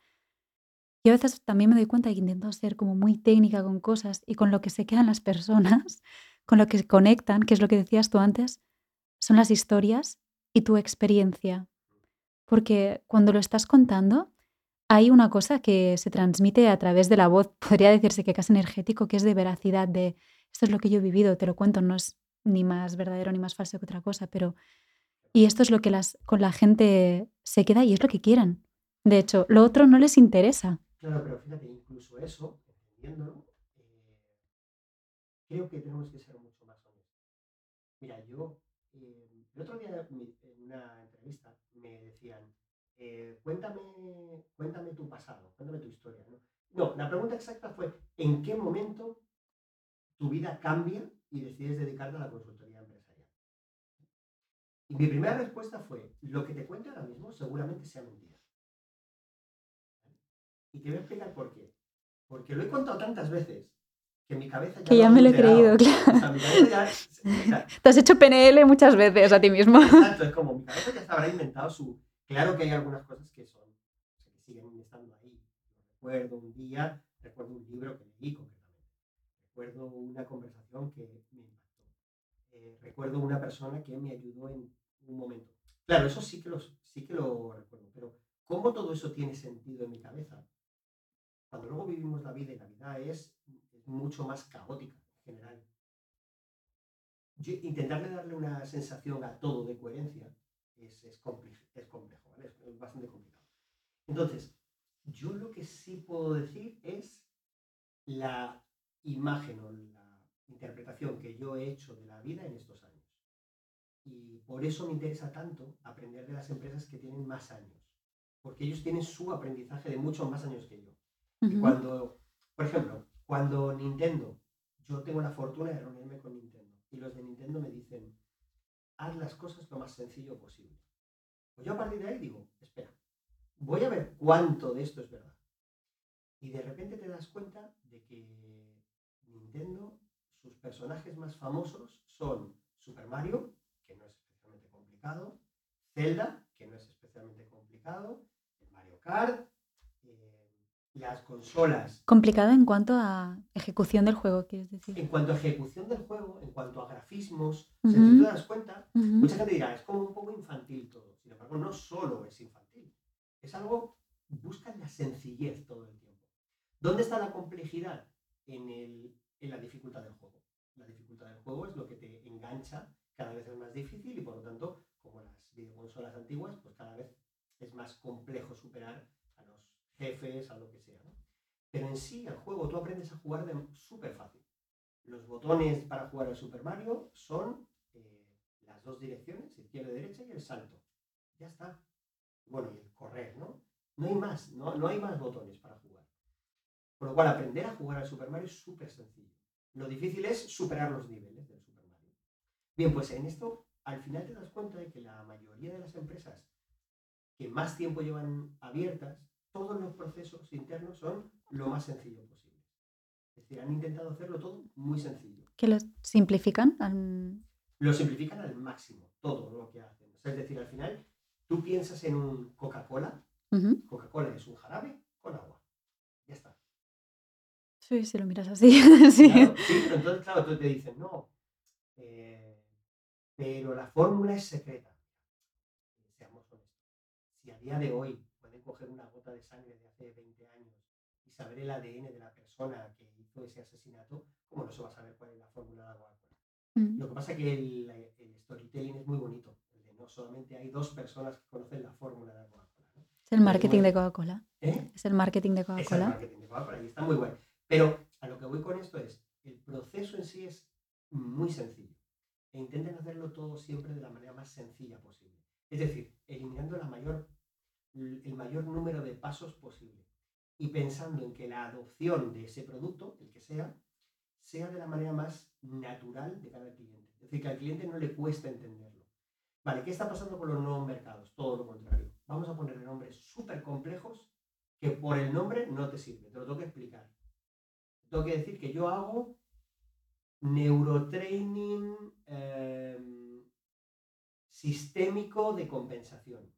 Y a veces también me doy cuenta que intento ser como muy técnica con cosas y con lo que se quedan las personas, con lo que se conectan, que es lo que decías tú antes, son las historias y tu experiencia. Porque cuando lo estás contando, hay una cosa que se transmite a través de la voz, podría decirse que casi energético, que es de veracidad, de esto es lo que yo he vivido, te lo cuento, no es ni más verdadero ni más falso que otra cosa, pero... Y esto es lo que las, con la gente se queda y es lo que quieran. De hecho, lo otro no les interesa. Claro, pero fíjate, incluso eso, entendiéndolo, eh, creo que tenemos que ser mucho más honestos. Mira, yo, eh, el otro día en una entrevista me decían, eh, cuéntame, cuéntame tu pasado, cuéntame tu historia. ¿no? no, la pregunta exacta fue, ¿en qué momento tu vida cambia y decides dedicarte a la consultoría empresarial. Y mi primera respuesta fue, lo que te cuento ahora mismo seguramente sea mentira. Y te voy a explicar por qué. Porque lo he contado tantas veces que mi cabeza ya... Que ya me lo he creído, claro. te has hecho PNL muchas veces a ti mismo. Exacto, es como mi cabeza ya se habrá inventado su... Claro que hay algunas cosas que son, que siguen estando ahí. Recuerdo un día, recuerdo un libro que leí con recuerdo una conversación que me impactó. Eh, recuerdo una persona que me ayudó en un momento. Claro, eso sí que, los, sí que lo recuerdo, pero ¿cómo todo eso tiene sentido en mi cabeza? Cuando luego vivimos la vida y la vida es, mucho más caótica en general. intentarle darle una sensación a todo de coherencia es, es, complejo, es, complejo es bastante complicado. Entonces, yo lo que sí puedo decir es la imagen o la interpretación que yo he hecho de la vida en estos años. Y por eso me interesa tanto aprender de las empresas que tienen más años, porque ellos tienen su aprendizaje de muchos más años que yo. Cuando, por ejemplo, cuando Nintendo, yo tengo la fortuna de reunirme con Nintendo, y los de Nintendo me dicen, haz las cosas lo más sencillo posible. Pues yo a partir de ahí digo, espera, voy a ver cuánto de esto es verdad. Y de repente te das cuenta de que Nintendo, sus personajes más famosos son Super Mario, que no es especialmente complicado, Zelda, que no es especialmente complicado, Mario Kart, las consolas. Complicado en cuanto a ejecución del juego, quieres decir. En cuanto a ejecución del juego, en cuanto a grafismos, si te das cuenta, mucha gente dirá, es como un poco infantil todo. Sin embargo, no solo es infantil, es algo, busca la sencillez todo el tiempo. ¿Dónde está la complejidad? En, la dificultad del juego. La dificultad del juego es lo que te engancha, cada vez es más difícil y por lo tanto, como las videoconsolas antiguas, pues cada vez es más complejo superar jefes, a lo que sea. Pero en sí, el juego tú aprendes a jugar de súper fácil. Los botones para jugar al Super Mario son eh, las dos direcciones, izquierda y derecha, y el salto. Ya está. Bueno, y el correr, ¿no? No hay más, no, no hay más botones para jugar. Con lo cual, aprender a jugar al Super Mario es súper sencillo. Lo difícil es superar los niveles del Super Mario. Bien, pues en esto, al final te das cuenta de que la mayoría de las empresas que más tiempo llevan abiertas, todos los procesos internos son lo más sencillo posible. Es decir, han intentado hacerlo todo muy sencillo. ¿Que lo simplifican? Lo simplifican al máximo, todo lo que hacen. es decir, al final, tú piensas en un Coca-Cola. Coca-Cola es un jarabe con agua. Ya está. Sí, si lo miras así. sí. pero entonces, claro, tú te dices, no, eh, pero la fórmula es secreta. Seamos honestos. Si a día de hoy coger una gota de sangre de hace 20 años y saber el ADN de la persona que hizo ese asesinato, ¿cómo no se va a saber cuál es la fórmula de la Coca-Cola? Mm. Lo que pasa es que el, storytelling es muy bonito. no solamente hay dos personas que conocen la fórmula de la Coca-Cola. Es el marketing de Coca-Cola. ¿Eh? Es el marketing de Coca-Cola. Es el marketing de Coca-Cola y está muy bueno. Pero a lo que voy con esto es, el proceso en sí es muy sencillo. E intenten hacerlo todo siempre de la manera más sencilla posible. Es decir, eliminando la mayor, el mayor número de pasos posible. Y pensando en que la adopción de ese producto, el que sea, sea de la manera más natural de cada cliente. Es decir, que al cliente no le cuesta entenderlo. Vale, ¿qué está pasando con los nuevos mercados? Todo lo contrario. Vamos a ponerle nombres súper complejos que por el nombre no te sirve. Te lo tengo que explicar tengo que decir que yo hago neurotraining em, sistémico de compensación.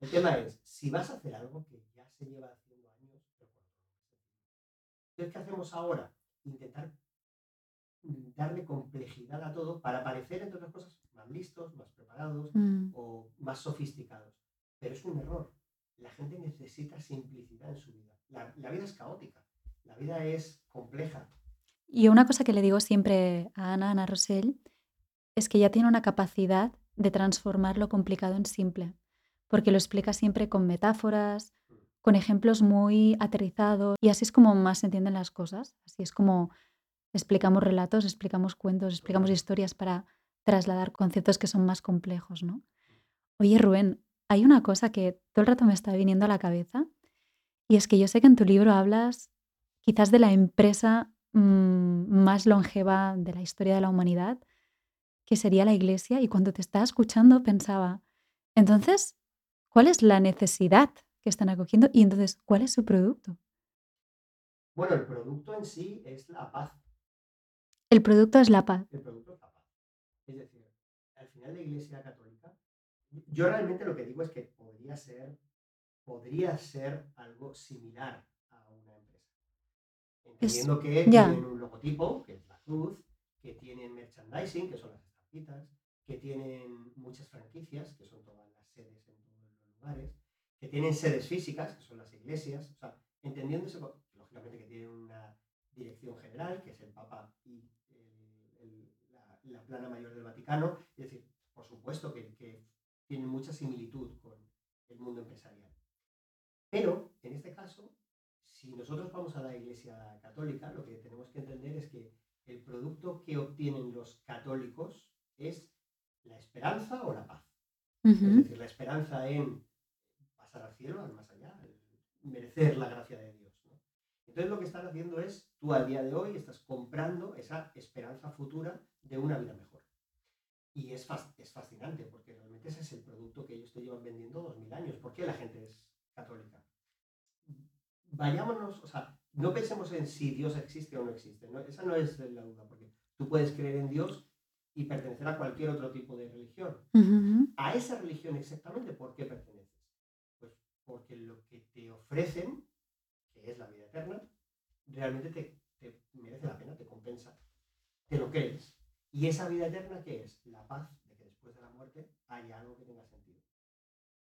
El tema es, si vas a hacer algo que ya se lleva haciendo años, ¿qué hacemos ahora? Intentar darle complejidad a todo para parecer, entre otras cosas, más listos, más preparados mm. o más sofisticados. Pero es un error. La gente necesita simplicidad en su vida. la vida es caótica. La vida es compleja. Y una cosa que le digo siempre a Ana, Ana Rosell, es que ella tiene una capacidad de transformar lo complicado en simple, porque lo explica siempre con metáforas, mm. con ejemplos muy aterrizados, y así es como más se entienden las cosas. Así es como explicamos relatos, explicamos cuentos, explicamos historias para trasladar conceptos que son más complejos, ¿no? Oye, Rubén, hay una cosa que todo el rato me está viniendo a la cabeza, y es que yo sé que en tu libro hablas quizás de la empresa mm, más longeva de la historia de la humanidad, que sería la Iglesia. Y cuando te estaba escuchando pensaba, entonces, ¿cuál es la necesidad que están acogiendo? Y entonces, ¿cuál es su producto? Bueno, el producto en sí es la paz. El producto es la paz. El producto es la paz. Es decir, al final la Iglesia Católica, yo realmente lo que digo es que podría ser, podría ser algo similar Entendiendo que tienen un logotipo, que es la cruz, que tienen merchandising, que son las estampitas, que tienen muchas franquicias, que son todas las sedes en lugares, que tienen sedes físicas, que son las iglesias, o sea, entendiéndose, lógicamente que tienen una dirección general, que es el Papa y la, plana mayor del Vaticano, es decir, por supuesto que, que tienen mucha similitud con el mundo empresarial. Pero, en este caso, si nosotros vamos a la Iglesia Católica, lo que tenemos que entender es que el producto que obtienen los católicos es la esperanza o la paz. Es decir, la esperanza en pasar al cielo, al más allá, merecer la gracia de Dios. Entonces lo que están haciendo es, tú al día de hoy estás comprando esa esperanza futura de una vida mejor. Y es, es fascinante porque realmente ese es el producto que ellos te llevan vendiendo dos mil años. ¿Por qué la gente es católica? Vayámonos, o sea, no pensemos en si Dios existe o no existe. Esa no es la duda, porque tú puedes creer en Dios y pertenecer a cualquier otro tipo de religión. A esa religión exactamente, ¿por qué perteneces? Porque lo que te ofrecen, que es la vida eterna, realmente te, te merece la pena, te compensa, te lo crees. ¿Y esa vida eterna qué es? La paz de que después de la muerte haya algo que tenga sentido.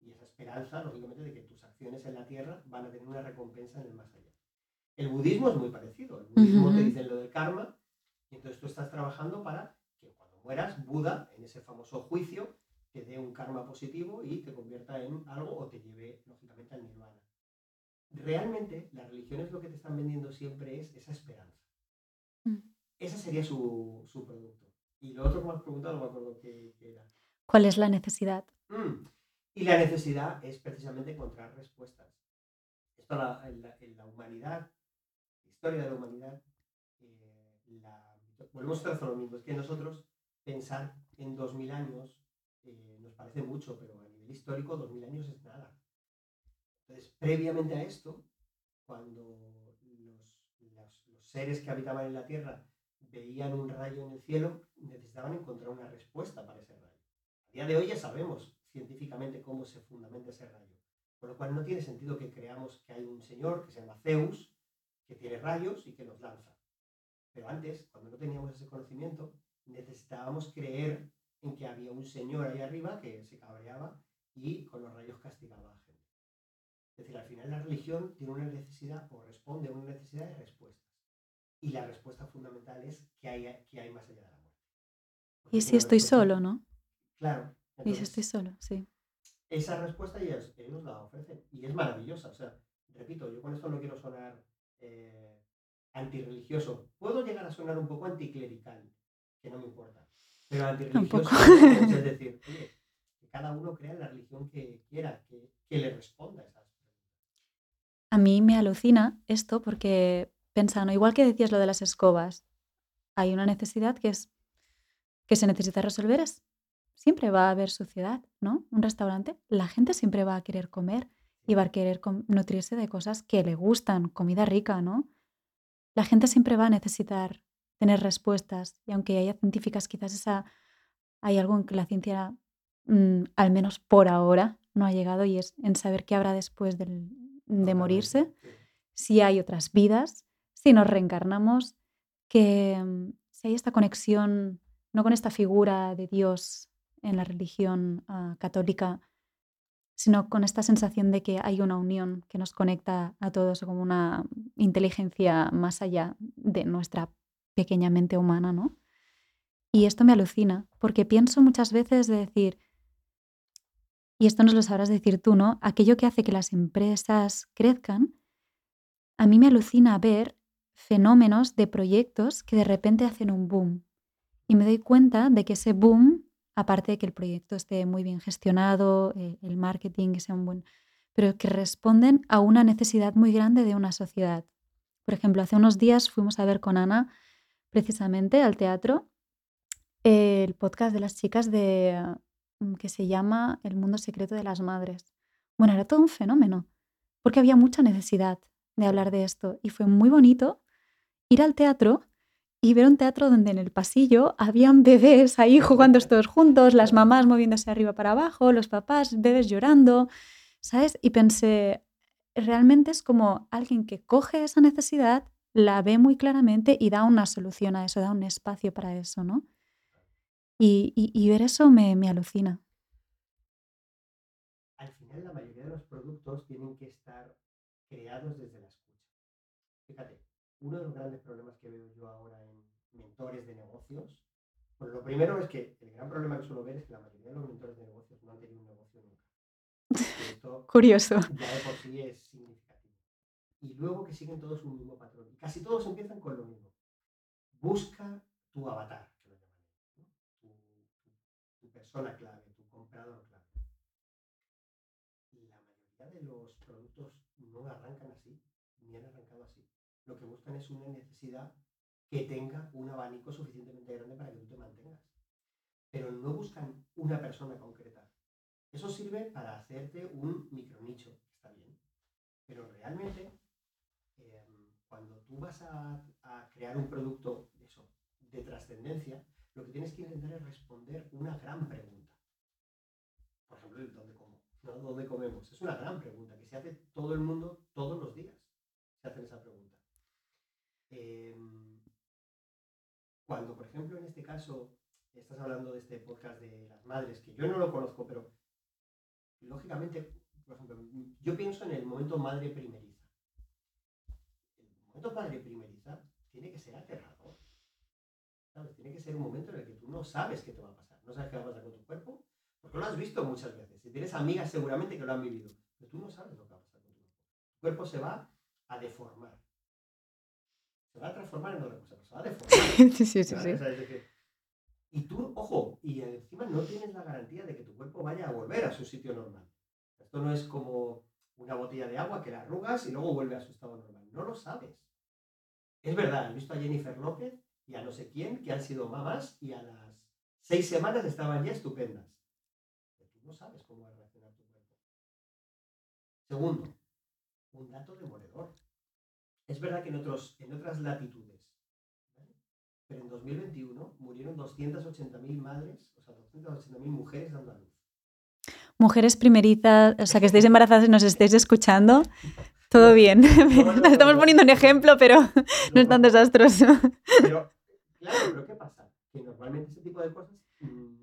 Y esa esperanza, lógicamente, de que tus acciones en la tierra van a tener una recompensa en el más allá. El budismo es muy parecido. El budismo te dice lo del karma, y entonces tú estás trabajando para mueras, Buda, en ese famoso juicio, te dé un karma positivo y te convierta en algo o te lleve, lógicamente, al nirvana. Realmente, las religiones lo que te están vendiendo siempre es esa esperanza. Mm. Ese sería su, producto. Y lo otro que me has preguntado, no me acuerdo qué, era. ¿Cuál es la necesidad? Mm. Y la necesidad es precisamente encontrar respuestas. Esto en la, humanidad, la historia de la humanidad, eh, volvemos a hacer lo mismo, es que nosotros pensar en 2000 años eh, nos parece mucho, pero a nivel histórico 2000 años es nada. Entonces, previamente a esto, cuando los, los, seres que habitaban en la Tierra veían un rayo en el cielo, necesitaban encontrar una respuesta para ese rayo. A día de hoy ya sabemos científicamente cómo se fundamenta ese rayo, por lo cual no tiene sentido que creamos que hay un señor que se llama Zeus, que tiene rayos y que los lanza. Pero antes, cuando no teníamos ese conocimiento, necesitábamos creer en que había un señor ahí arriba que se cabreaba y con los rayos castigaba a la gente. Es decir, al final la religión tiene una necesidad o responde a una necesidad de respuestas. Y la respuesta fundamental es que hay, que hay más allá de la muerte. y si estoy solo, ¿no? Claro. y si estoy solo, sí. Esa respuesta ellos, ellos la ofrecen y es maravillosa. O sea, repito, yo con esto no quiero sonar eh, antirreligioso. Puedo llegar a sonar un poco anticlerical, que no me importa. Pero antirreligioso es decir, oye, que cada uno crea la religión que quiera, que, que le responda a esas. A mí me alucina esto porque pensando, igual que decías lo de las escobas, hay una necesidad que es que se necesita resolver es siempre va a haber suciedad, ¿no? Un restaurante, la gente siempre va a querer comer y va a querer nutrirse de cosas que le gustan, comida rica, ¿no? La gente siempre va a necesitar tener respuestas. Y aunque haya científicas, quizás esa, hay algo en que la ciencia, mm, al menos por ahora, no ha llegado y es en saber qué habrá después de morirse, si hay otras vidas, si nos reencarnamos, que mm, si hay esta conexión, no con esta figura de Dios en la religión ah, católica, sino con esta sensación de que hay una unión que nos conecta a todos como una inteligencia más allá de nuestra pequeñamente humana, ¿no? Y esto me alucina, porque pienso muchas veces de decir, y esto nos lo sabrás decir tú, ¿no? Aquello que hace que las empresas crezcan, a mí me alucina ver fenómenos de proyectos que de repente hacen un boom. Y me doy cuenta de que ese boom, aparte de que el proyecto esté muy bien gestionado, eh, el marketing sea un buen... pero que responden a una necesidad muy grande de una sociedad. Por ejemplo, hace unos días fuimos a ver con Ana precisamente al teatro el podcast de las chicas de mm, que se llama El mundo secreto de las madres. Bueno, era todo un fenómeno, porque había mucha necesidad de hablar de esto y fue muy bonito ir al teatro y ver un teatro donde en el pasillo habían bebés ahí jugando todos juntos, las mamás moviéndose arriba para abajo, los papás, bebés llorando, ¿sabes? Y pensé, realmente es como alguien que coge esa necesidad la ve muy claramente y da una solución a eso, da un espacio para eso, ¿no? Y, ver eso me, alucina. Al final la mayoría de los productos productos tienen que estar creados desde la escucha. Fíjate, uno de los grandes problemas que veo yo ahora en mentores de negocios, bueno, lo primero es que el gran problema que suelo ver es que la mayoría de los mentores de negocios no han tenido un negocio nunca. Esto Curioso. ya de por sí es significativo. Y luego que siguen todos un mismo patrón. Casi todos empiezan con lo mismo. Busca tu avatar, que lo llaman tu, persona clave, tu comprador clave. La mayoría de los productos no arrancan así, ni han arrancado así. Lo que buscan es una necesidad que tenga un abanico suficientemente grande para que tú te mantengas. Pero no buscan una persona concreta. Eso sirve para hacerte un micronicho, está bien. Pero realmente, em, cuando tú vas a, crear un producto de trascendencia, lo que tienes que intentar es responder una gran pregunta. Por ejemplo, dónde como. ¿Dónde comemos? Es una gran pregunta que se hace todo el mundo todos los días. Se hacen esa pregunta. Em, cuando, por ejemplo, en este caso, estás hablando de este podcast de las madres, que yo no lo conozco, pero lógicamente, por ejemplo, yo pienso en el momento madre primeriza. El momento madre primeriza tiene que ser aterrador. ¿sabes? Tiene que ser un momento en el que tú no sabes qué te va a pasar. No sabes qué va a pasar con tu cuerpo, porque lo has visto muchas veces. Si tienes amigas, seguramente que lo han vivido. Pero tú no sabes lo que va a pasar con tu cuerpo. Tu cuerpo se va a deformar. Se va a transformar en otra cosa, pero se va a deformar. Sí, sí, sí, ¿vale? sí. O sea, es decir, y tú, ojo, y encima no tienes la garantía de que tu cuerpo vaya a volver a su sitio normal. Esto no es como una botella de agua que la arrugas y luego vuelve a su estado normal. No lo sabes. Es verdad, he visto a Jennifer López y a no sé quién que han sido mamás y a las seis semanas estaban ya estupendas. Pero tú no sabes cómo va a reaccionar tu cuerpo. Segundo, un dato demoledor. Es verdad que en, otros, en otras latitudes, pero en 2021 murieron 280.000 madres, o sea, 280.000 mujeres dando a luz. Mujeres primerizas, o sea, que estéis embarazadas y nos estéis escuchando, todo bien. Nos estamos poniendo un ejemplo, pero no es tan desastroso. Pero, claro, pero ¿qué pasa? Que normalmente ese tipo de cosas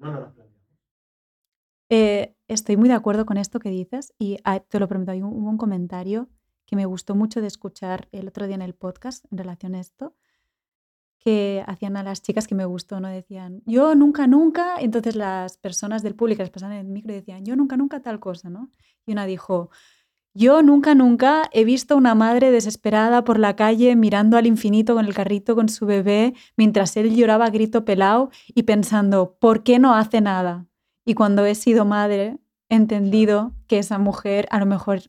no nos las planteamos. Eh, estoy muy de acuerdo con esto que dices y ah, te lo prometo, hay un, un comentario que me gustó mucho de escuchar el otro día en el podcast en relación a esto, que hacían a las chicas que me gustó, ¿no? Decían, yo nunca, nunca, entonces las personas del público les pasaban en el micro y decían, yo nunca, nunca tal cosa, ¿no? Y una dijo, yo nunca, nunca he visto una madre desesperada por la calle mirando al infinito con el carrito con su bebé mientras él lloraba a grito pelado y pensando, ¿por qué no hace nada? Y cuando he sido madre, he entendido que esa mujer a lo mejor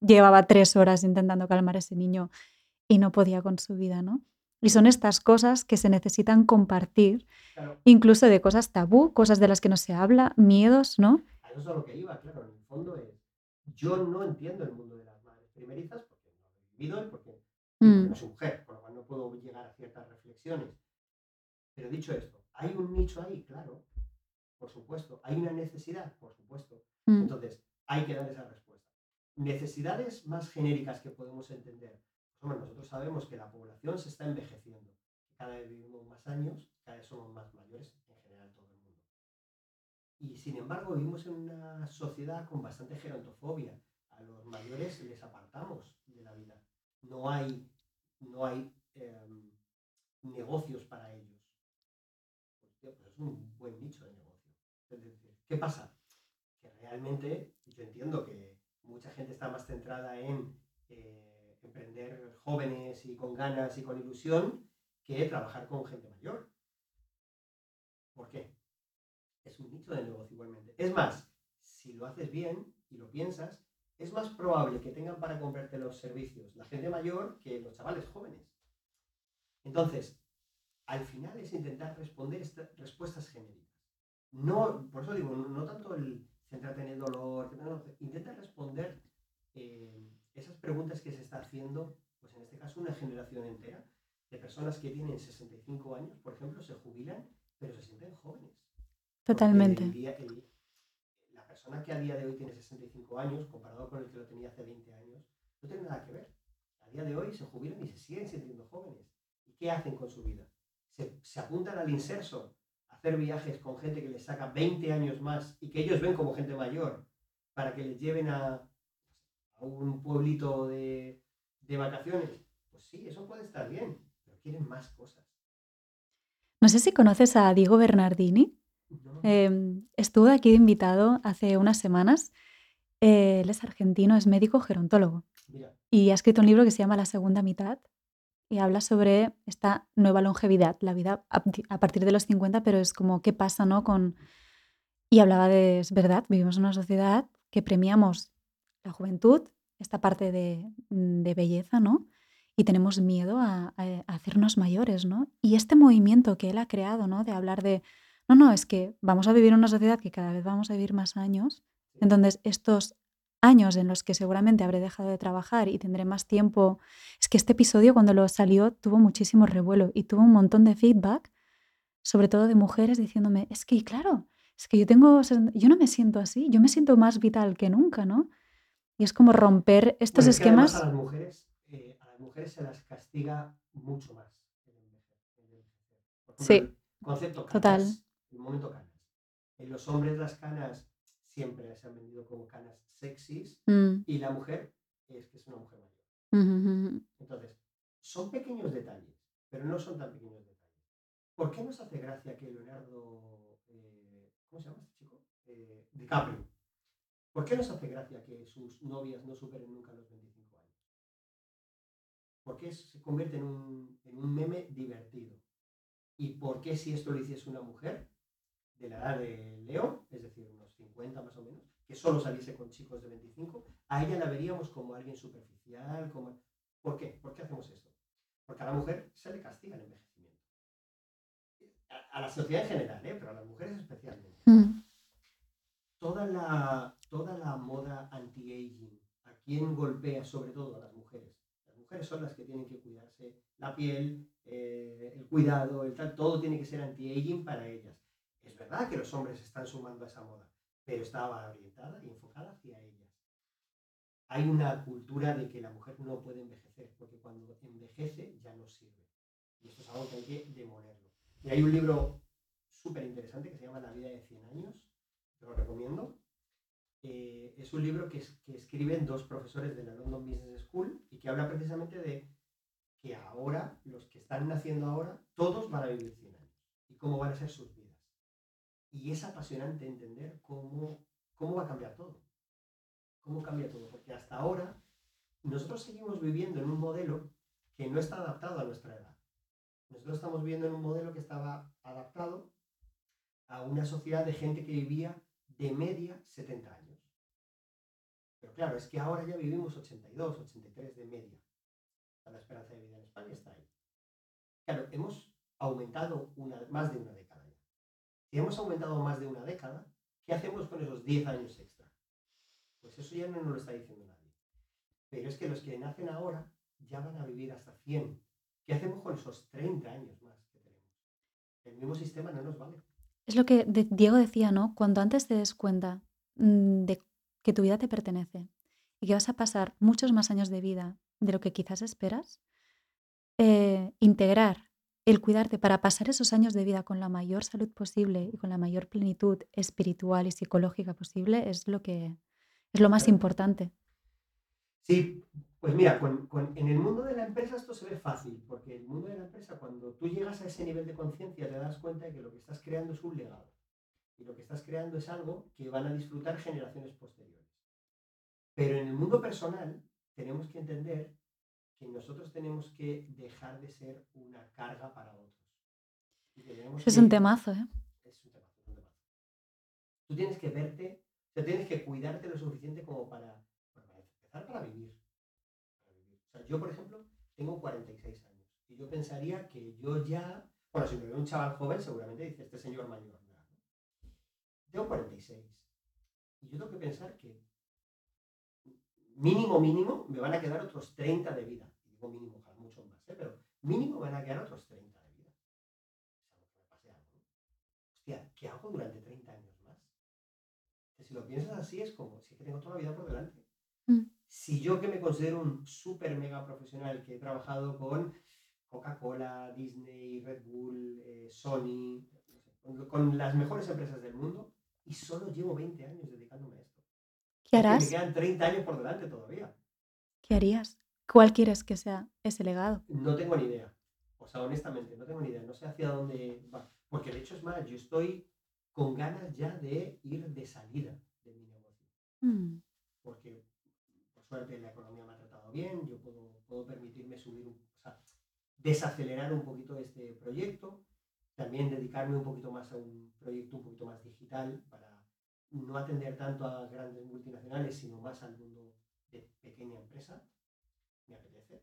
llevaba tres horas intentando calmar a ese niño y no podía con su vida, ¿no? Y son estas cosas que se necesitan compartir, Claro, incluso de cosas tabú, cosas de las que no se habla, miedos, ¿no? a eso es a lo que iba, claro, en el fondo es, yo no entiendo el mundo de las madres primerizas porque no lo he vivido y porque Mm, no soy mujer, por lo cual no puedo llegar a ciertas reflexiones. Pero dicho esto, ¿hay un nicho ahí? Claro, por supuesto. ¿Hay una necesidad? Por supuesto. mm, Entonces, hay que dar esa respuesta. Necesidades más genéricas que podemos entender. Nosotros sabemos que la población se está envejeciendo. Cada vez vivimos más años, cada vez somos más mayores, en general todo el mundo. Y sin embargo, vivimos en una sociedad con bastante gerontofobia. A los mayores les apartamos de la vida. No hay, no hay em, negocios para ellos. Pues, pues es un buen nicho de negocio. ¿qué pasa? Que realmente yo entiendo que mucha gente está más centrada en eh, emprender jóvenes y con ganas y con ilusión que trabajar con gente mayor. ¿Por qué? Es un nicho de negocio igualmente. Es más, si lo haces bien y lo piensas, es más probable que tengan para comprarte los servicios la gente mayor que los chavales jóvenes. Entonces, al final es intentar responder estas respuestas genéricas. No, por eso digo, no, tanto el centrarte en el dolor, intenta responder eh, esas preguntas que se está haciendo, pues en este caso una generación entera de personas que tienen 65 años, por ejemplo, se jubilan, pero se sienten jóvenes. Totalmente. el día- el- la persona que a día de hoy tiene 65 años, comparado con el que lo tenía hace 20 años, no tiene nada que ver. A día de hoy se jubilan y se siguen sintiendo jóvenes. ¿Y qué hacen con su vida? Se, se apuntan al inserso a hacer viajes con gente que les saca 20 años más y que ellos ven como gente mayor para que les lleven a, a un pueblito de, de vacaciones. Pues sí, eso puede estar bien, pero quieren más cosas. No sé si conoces a Diego Bernardini. No, Em, estuvo aquí de invitado hace unas semanas. Eh, él es argentino, es médico gerontólogo mira, y ha escrito un libro que se llama La segunda mitad y habla sobre esta nueva longevidad, la vida a partir de los 50, pero es como qué pasa, ¿no? Con... Y hablaba de, es verdad, vivimos en una sociedad que premiamos la juventud, esta parte de, de belleza, ¿no? Y tenemos miedo a, a- a hacernos mayores, ¿no? Y este movimiento que él ha creado, ¿no? De hablar de, no, no, es que vamos a vivir en una sociedad que cada vez vamos a vivir más años, entonces estos años en los que seguramente habré dejado de trabajar y tendré más tiempo. Es que este episodio cuando lo salió tuvo muchísimo revuelo y tuvo un montón de feedback, sobre todo de mujeres diciéndome, es que claro, es que yo tengo, yo no me siento así, yo me siento más vital que nunca, ¿no? Y es como romper estos Bueno, es que además esquemas. a las mujeres, eh, a las mujeres se las castiga mucho más ejemplo, Sí, concepto canas, total. el momento canas. En los hombres las canas siempre se han vendido como canas sexys Mm, y la mujer es que es una mujer mayor. Entonces, son pequeños detalles, pero no son tan pequeños detalles. ¿Por qué nos hace gracia que Leonardo, eh, ¿cómo se llama este chico? Eh, DiCaprio. ¿Por qué nos hace gracia que sus novias no superen nunca los 25 años? ¿Por qué se convierte en un, en un meme divertido? ¿Y por qué si esto lo hiciese una mujer de la edad de Leo, es decir, unos 50 más o menos, que solo saliese con chicos de 25, a ella la veríamos como alguien superficial? Como... ¿Por qué? ¿Por qué hacemos esto? Porque a la mujer se le castiga el envejecimiento. A, la sociedad en general, ¿eh? pero a las mujeres especialmente. Mm, Toda la, toda la moda anti-aging, ¿a quién golpea sobre todo? A las mujeres. Las mujeres son las que tienen que cuidarse la piel, eh, el cuidado, el tal, todo tiene que ser anti-aging para ellas. Es verdad que los hombres están sumando a esa moda, pero estaba orientada y enfocada hacia ellas. Hay una cultura de que la mujer no puede envejecer, porque cuando envejece ya no sirve. Y esto es algo que hay que demolerlo. Y hay un libro súper interesante que se llama La vida de 100 años, lo recomiendo. Eh, es un libro que, es- que escriben dos profesores de la London Business School y que habla precisamente de que ahora, los que están naciendo ahora, todos van a vivir 100 años y cómo van a ser sus vidas. Y es apasionante entender cómo, cómo va a cambiar todo. Cómo cambia todo. Porque hasta ahora nosotros seguimos viviendo en un modelo que no está adaptado a nuestra edad. Nosotros estamos viviendo en un modelo que estaba adaptado a una sociedad de gente que vivía de media 70 años. Pero claro, es que ahora ya vivimos 82, 83 de media. La esperanza de vida en España está ahí. Claro, hemos aumentado una, más de una década ya. Si hemos aumentado más de una década, ¿qué hacemos con esos 10 años extra? Pues eso ya no nos lo está diciendo nadie. Pero es que los que nacen ahora ya van a vivir hasta 100. ¿Qué hacemos con esos 30 años más que tenemos? El mismo sistema no nos vale. Es lo que de- Diego decía, ¿no? Cuando antes te des cuenta mm, de que tu vida te pertenece y que vas a pasar muchos más años de vida de lo que quizás esperas, eh, integrar el cuidarte para pasar esos años de vida con la mayor salud posible y con la mayor plenitud espiritual y psicológica posible es lo que es lo más importante. Sí, pues mira, con- con- en el mundo de la empresa esto se ve fácil, porque el mundo de la empresa, cuando tú llegas a ese nivel de conciencia, te das cuenta de que lo que estás creando es un legado. Y lo que estás creando es algo que van a disfrutar generaciones posteriores. Pero en el mundo personal tenemos que entender que nosotros tenemos que dejar de ser una carga para otros. Y que es un temazo, ¿eh? es un temazo, es un temazo. Tú tienes que verte, o sea, tienes que cuidarte lo suficiente como para, para empezar para vivir. Yo, por ejemplo, tengo 46 años y yo pensaría que yo ya, bueno, si me veo un chaval joven, seguramente dice este señor mayor. ¿no? Tengo 46 y yo tengo que pensar que mínimo, mínimo, me van a quedar otros 30 de vida. Y digo mínimo, ojalá mucho más, ¿eh? pero mínimo van a quedar otros 30 de vida. Hostia, ¿qué hago durante 30 años más? Que si lo piensas así es como, si es que tengo toda la vida por delante. Si yo que me considero un súper mega profesional, que he trabajado con Coca-Cola, Disney, Red Bull, eh, Sony, no sé, con, con las mejores empresas del mundo, y solo llevo 20 años dedicándome a esto. ¿Qué harás? me quedan 30 años por delante todavía. ¿Qué harías? ¿Cuál quieres que sea ese legado? No tengo ni idea. O sea, honestamente, no tengo ni idea. No sé hacia dónde va. Porque de hecho es más, yo estoy con ganas ya de ir de salida de mi negocio. Mm, Porque, por suerte, la economía me ha tratado bien. Yo puedo, puedo permitirme subir, un- o sea, desacelerar un poquito este proyecto. También dedicarme un poquito más a un proyecto un poquito más digital para no atender tanto a grandes multinacionales, sino más al mundo de pequeña empresa. Me apetece.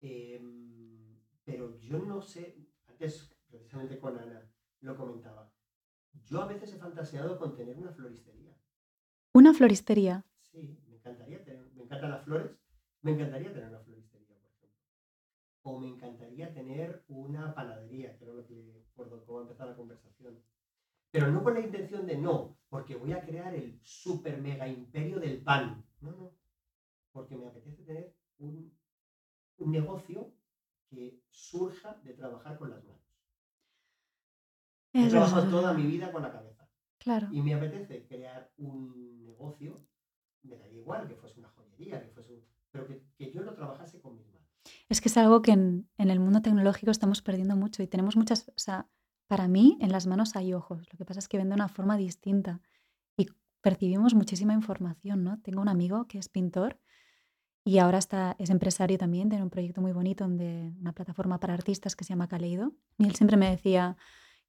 Em, pero yo no sé, antes precisamente con Ana lo comentaba, yo a veces he fantaseado con tener una floristería. Una floristería. Sí, encantaría tener, me encantan las flores, me encantaría tener una floristería, por ejemplo. O me encantaría tener una panadería, que era lo que, por lo- cómo empezó la conversación. Pero no con la intención de no, porque voy a crear el super mega imperio del pan. No, no. Porque me apetece tener un, un negocio que surja de trabajar con las manos. He trabajado toda mi vida con la cabeza. Claro. Y me apetece crear un negocio, me daría igual que fuese una joyería, que fuese pero que, yo lo trabajase con mis manos. Es que es algo que en, en el mundo tecnológico estamos perdiendo mucho y tenemos muchas, o sea, para mí en las manos hay ojos, lo que pasa es que ven de una forma distinta y percibimos muchísima información, ¿no? Tengo un amigo que es pintor y ahora está, es empresario también, tiene un proyecto muy bonito donde una plataforma para artistas que se llama Kaleido y él siempre me decía,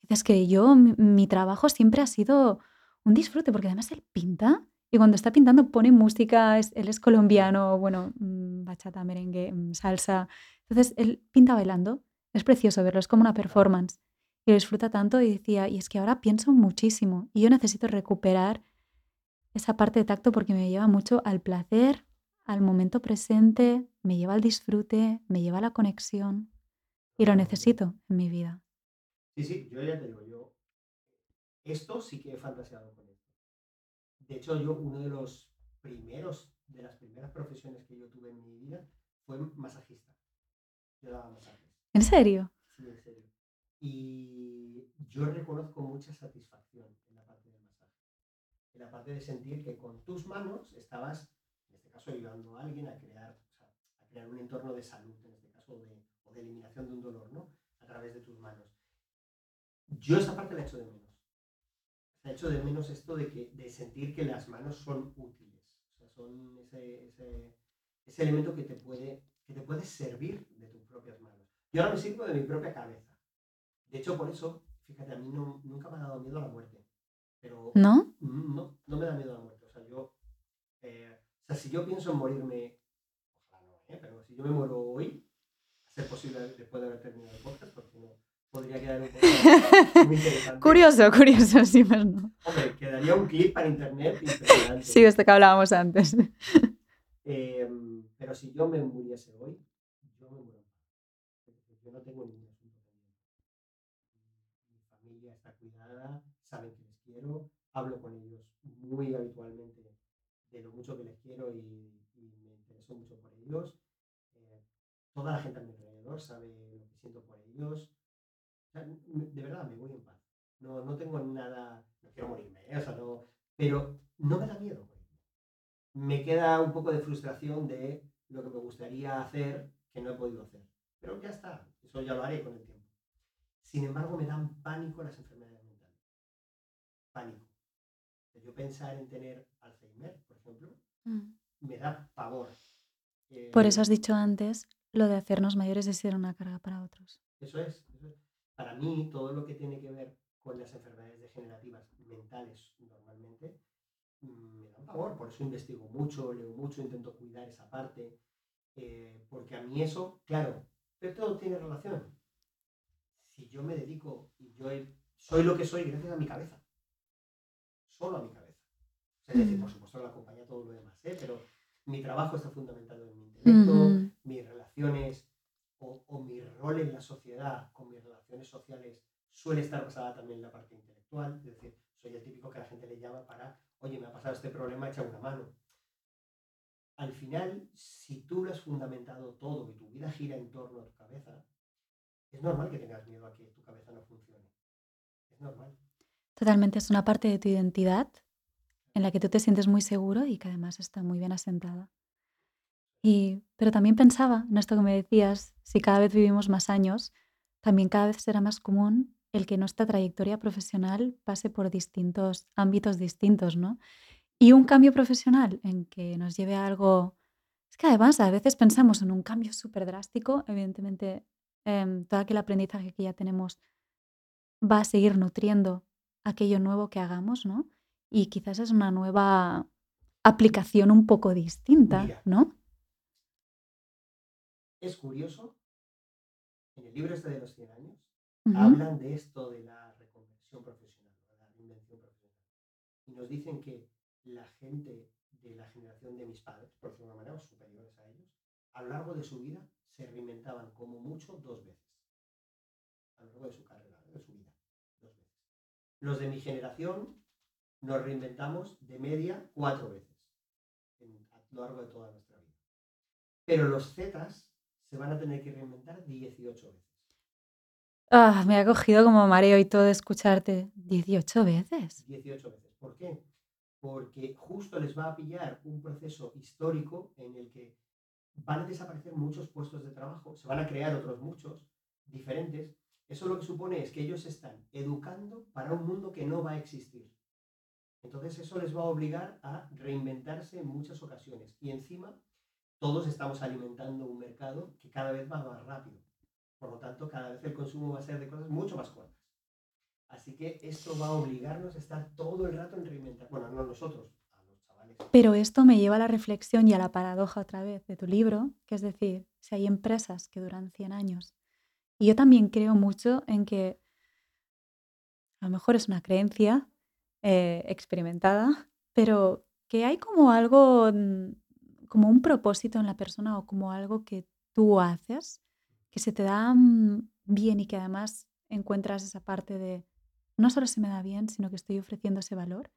es que yo, mi, mi trabajo siempre ha sido un disfrute porque además él pinta y cuando está pintando pone música, es- él es colombiano, bueno, mm, bachata, merengue, mm, salsa. Entonces él pinta bailando. Es precioso verlo, es como una performance. Y lo disfruta tanto y decía, y es que ahora pienso muchísimo y yo necesito recuperar esa parte de tacto porque me lleva mucho al placer, al momento presente, me lleva al disfrute, me lleva a la conexión y lo necesito en mi vida. Sí, sí, yo ya te digo, yo esto sí que he fantaseado con esto. De hecho, yo uno de los primeros, de las primeras profesiones que yo tuve en mi vida fue masajista. Yo daba masajes. ¿En serio? Sí, en serio. Y yo reconozco mucha satisfacción en la parte del masaje. En la parte de sentir que con tus manos estabas, en este caso, ayudando a alguien a crear, o sea, a crear un entorno de salud, en este caso, de, o de eliminación de un dolor, ¿no? A través de tus manos. Yo esa parte la echo de menos. La echo de menos esto de, que, de sentir que las manos son útiles. O sea, son ese, ese, ese elemento que te, puede, que te puede servir de tus propias manos. Yo ahora me sirvo de mi propia cabeza. De hecho, por eso, fíjate, a mí no, nunca me ha dado miedo la muerte. Pero ¿No? no, no me da miedo la muerte. O sea, yo, eh, o sea, si yo pienso en morirme, ojalá no, ¿eh? pero si yo me muero hoy, a ser posible después de haber terminado el podcast, porque no podría quedar un poco muy interesante. Curioso, curioso, sí, pues no. Hombre, quedaría un clip para internet impresionante. Sí, esto que hablábamos antes. Eh, pero si yo me muriese hoy, yo me muero. Yo no tengo ningún asunto. Mi familia está cuidada, saben que les quiero, hablo con ellos muy habitualmente de lo mucho que les quiero y, y me intereso mucho por ellos. Eh, toda la gente a mi alrededor sabe lo que siento por ellos. Sea, de verdad, me voy en paz. No, no tengo nada, no quiero morirme, ¿eh? o sea, no, pero no me da miedo me queda un poco de frustración de lo que me gustaría hacer que no he podido hacer. Pero ya está, eso ya lo haré con el tiempo. Sin embargo, me dan pánico las enfermedades mentales. Pánico. Yo pensar en tener Alzheimer, por ejemplo, me da pavor. Mm. Por eso Eh, has dicho antes lo de hacernos mayores es ser una carga para otros. Eso es, eso es. Para mí, todo lo que tiene que ver con las enfermedades degenerativas mentales normalmente mm, me dan pavor. Por eso investigo mucho, leo mucho, intento cuidar esa parte. eh, porque a mí eso, claro, pero todo tiene relación. Si yo me dedico y yo soy lo que soy gracias a mi cabeza, solo a mi cabeza. O sea, es decir, por supuesto, la acompaña todo lo demás, ¿eh? pero mi trabajo está fundamentado en mi intelecto, mis relaciones o, mi rol en la sociedad con mis relaciones sociales suele estar basada también en la parte intelectual. Es decir, soy el típico que la gente le llama para, oye, me ha pasado este problema, echa una mano. Al final, si tú lo has fundamentado todo y tu vida gira en torno a tu cabeza, es normal que tengas miedo a que tu cabeza no funcione. Es normal. Totalmente, es una parte de tu identidad en la que tú te sientes muy seguro y que además está muy bien asentada. Y, pero también pensaba en esto que me decías, si cada vez vivimos más años, también cada vez será más común el que nuestra trayectoria profesional pase por distintos ámbitos distintos, ¿no? Y un cambio profesional en que nos lleve a algo... Es que además a veces pensamos en un cambio súper drástico, evidentemente em, todo aquel aprendizaje que ya tenemos va a seguir nutriendo aquello nuevo que hagamos, ¿no? Y quizás es una nueva aplicación un poco distinta, ¿no? Es curioso, en el libro este de los 100 años, hablan de esto de la reconversión profesional, de la reinvención profesional. Y nos dicen que la gente de la generación de mis padres, por decirlo de una manera, superiores a ellos, a lo largo de su vida se reinventaban como mucho dos veces. A lo largo de su carrera, de su vida, dos veces. Los de mi generación nos reinventamos de media cuatro veces a lo largo de toda nuestra vida. Pero los Zetas se van a tener que reinventar 18 veces. Ah, me ha cogido como mareo y todo de escucharte. 18 veces. 18 veces. ¿Por qué? Porque justo les va a pillar un proceso histórico en el que van a desaparecer muchos puestos de trabajo, se van a crear otros muchos diferentes. Eso lo que supone es que ellos están educando para un mundo que no va a existir. Entonces eso les va a obligar a reinventarse en muchas ocasiones. Y encima, todos estamos alimentando un mercado que cada vez va más rápido. Por lo tanto, cada vez el consumo va a ser de cosas mucho más cortas. Así que esto va a obligarnos a estar todo el rato en reinventar. Bueno, no nosotros, a los chavales. Pero esto me lleva a la reflexión y a la paradoja otra vez de tu libro, que es decir, si hay empresas que duran 100 años. Y yo también creo mucho en que a lo mejor es una creencia eh, experimentada, pero que hay como algo, mm, como un propósito en la persona o como algo que tú haces que se te da mm, bien y que además encuentras esa parte de no solo se me da bien, sino que estoy ofreciendo ese valor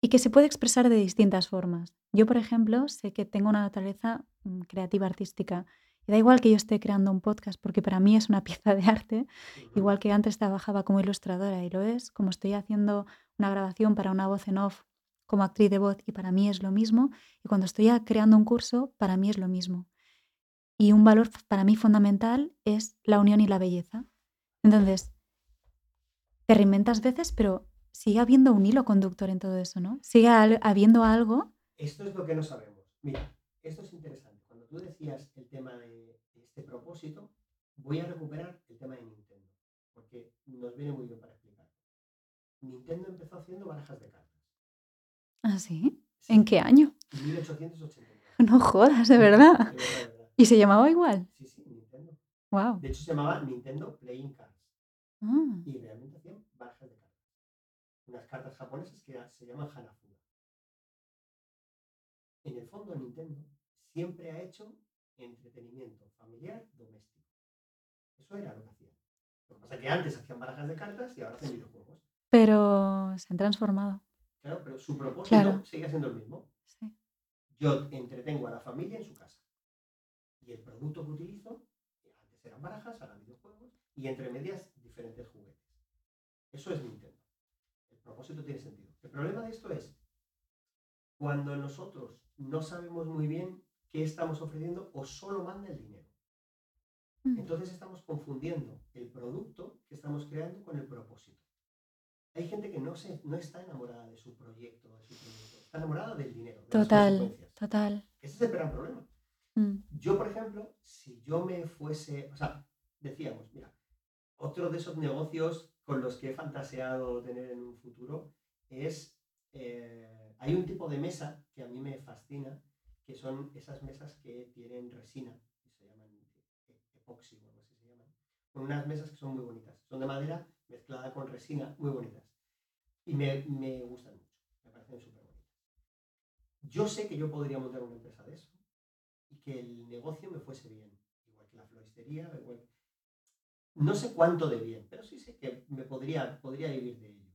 y que se puede expresar de distintas formas. Yo, por ejemplo, sé que tengo una naturaleza mm, creativa artística y da igual que yo esté creando un podcast porque para mí es una pieza de arte, igual que antes trabajaba como ilustradora y lo es, como estoy haciendo una grabación para una voz en off como actriz de voz y para mí es lo mismo, y cuando estoy creando un curso, para mí es lo mismo. Y un valor para mí fundamental es la unión y la belleza. Entonces, te reinventas veces, pero sigue habiendo un hilo conductor en todo eso, ¿no? Sigue habiendo algo. Esto es lo que no sabemos. Mira, esto es interesante. Cuando tú decías el tema de este propósito, voy a recuperar el tema de Nintendo, porque nos viene muy bien para explicar. Nintendo empezó haciendo barajas de cartas. ¿Ah, sí? ¿En qué año? 1889. No jodas, de verdad. ¿Y se llamaba igual? Sí, sí, Nintendo. Wow. De hecho, se llamaba Nintendo Playing Cards. Ah. Y realmente hacían barajas de cartas. Unas cartas japonesas que se llaman Hanafuda. En el fondo, Nintendo siempre ha hecho entretenimiento familiar doméstico. Eso era lo que hacían. Lo que pasa es que antes hacían barajas de cartas y ahora hacen videojuegos. Pero se han transformado. Claro, pero su propósito sigue siendo el mismo. Sí. Yo entretengo a la familia en su casa. Y el producto que utilizo, antes eran barajas, ahora videojuegos, y entre medias diferentes juguetes. Eso es Nintendo. El propósito tiene sentido. El problema de esto es cuando nosotros no sabemos muy bien qué estamos ofreciendo o solo manda el dinero. Mm. Entonces estamos confundiendo el producto que estamos creando con el propósito. Hay gente que no, se, no está enamorada de su proyecto, de su producto, está enamorada del dinero. total, total. Ese es el gran problema. Mm. Yo, por ejemplo, si yo me fuese, o sea, decíamos, mira, otro de esos negocios con los que he fantaseado tener en un futuro es, eh, hay un tipo de mesa que a mí me fascina, que son esas mesas que tienen resina, que se llaman epoxi o algo así se llaman, con unas mesas que son muy bonitas, son de madera mezclada con resina, muy bonitas. Y me, me gustan mucho, me parecen súper bonitas. Yo sé que yo podría montar una empresa de eso que el negocio me fuese bien, igual que la floristería, No sé cuánto de bien, pero sí sé que me podría, podría vivir de ello,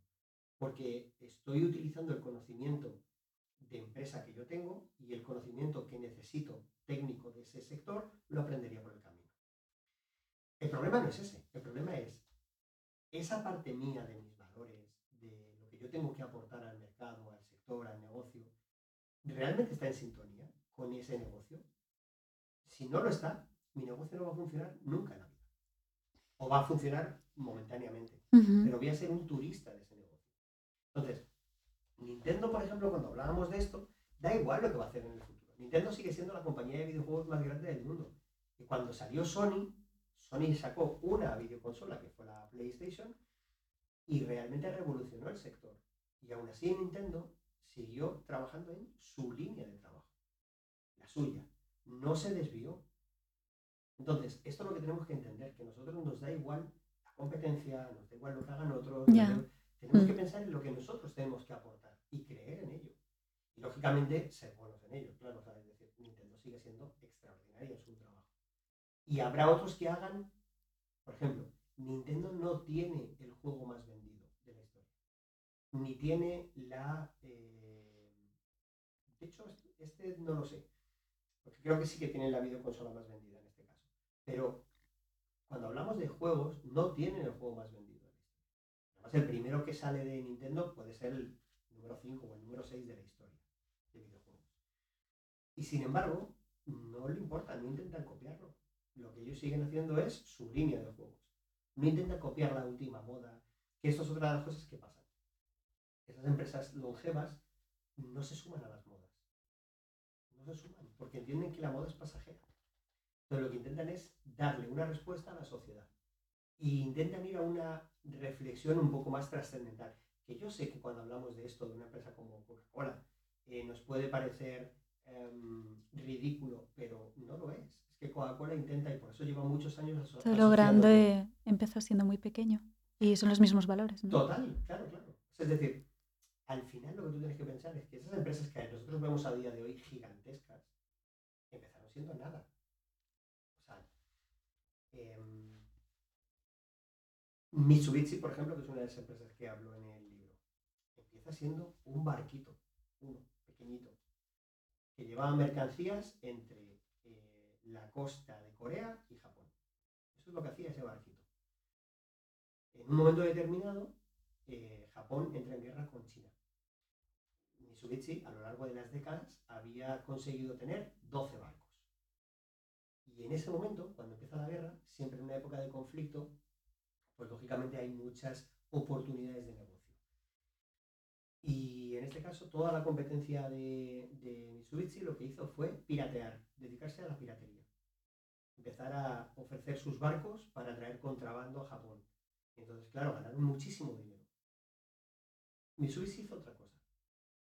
porque estoy utilizando el conocimiento de empresa que yo tengo y el conocimiento que necesito técnico de ese sector lo aprendería por el camino. El problema no es ese, el problema es esa parte mía de mis valores, de lo que yo tengo que aportar al mercado, al sector al negocio, realmente está en sintonía con ese negocio. Si no lo está, mi negocio no va a funcionar nunca en la vida. O va a funcionar momentáneamente, pero voy a ser un turista de ese negocio. Entonces, Nintendo, por ejemplo, cuando hablábamos de esto, da igual lo que va a hacer en el futuro. Nintendo sigue siendo la compañía de videojuegos más grande del mundo. Y cuando salió Sony, Sony sacó una videoconsola que fue la PlayStation y realmente revolucionó el sector. Y aún así Nintendo siguió trabajando en su línea de trabajo, la suya. No se desvió. Entonces, esto es lo que tenemos que entender, que a nosotros nos da igual la competencia, nos da igual lo que hagan otros. Tenemos que mm. pensar en lo que nosotros tenemos que aportar y creer en ello. Y lógicamente ser buenos en ello, claro. es decir, Nintendo sigue siendo extraordinaria en su trabajo. Y habrá otros que hagan, por ejemplo, Nintendo no tiene el juego más vendido de la historia. Ni tiene la... Eh, de hecho, este no lo sé. Porque creo que sí que tiene la videoconsola más vendida en este caso. Pero cuando hablamos de juegos, no tienen el juego más vendido. Además, el primero que sale de Nintendo puede ser el número 5 o el número 6 de la historia de videojuegos. Y sin embargo, no le importa, no intentan copiarlo. Lo que ellos siguen haciendo es su línea de juegos. No intentan copiar la última moda, que esto es otra de las cosas que pasan. Esas empresas longevas no se suman a las modas. No se suman, porque entienden que la moda es pasajera. Pero lo que intentan es darle una respuesta a la sociedad. E intentan ir a una reflexión un poco más trascendental. Que yo sé que cuando hablamos de esto, de una empresa como Coca-Cola, eh, nos puede parecer em, ridículo, pero no lo es. Es que Coca-Cola intenta, y por eso lleva muchos años Todo lo grande empezó siendo muy pequeño. Y son los mismos valores. Total, claro, claro. Es decir, al final lo que tú tienes que pensar es que esas empresas que nosotros vemos a día de hoy gigantescas, empezaron siendo nada. O sea, em, Mitsubishi, por ejemplo, que es una de las empresas que hablo en el libro, empieza siendo un barquito, uno, pequeñito, que llevaba mercancías entre la costa de Corea y Japón. Eso es lo que hacía ese barquito. En un momento determinado, eh, Japón entra en guerra con China. Mitsubishi, a lo largo de las décadas, había conseguido tener 12 barcos. Y en ese momento, cuando empieza la guerra, siempre en una época de conflicto, pues lógicamente hay muchas oportunidades de negocio. Y en este caso, toda la competencia de, de Mitsubishi lo que hizo fue piratear, dedicarse a la piratería. Empezar a ofrecer sus barcos para traer contrabando a Japón. Entonces, claro, ganaron muchísimo dinero. Mitsubishi hizo otra cosa.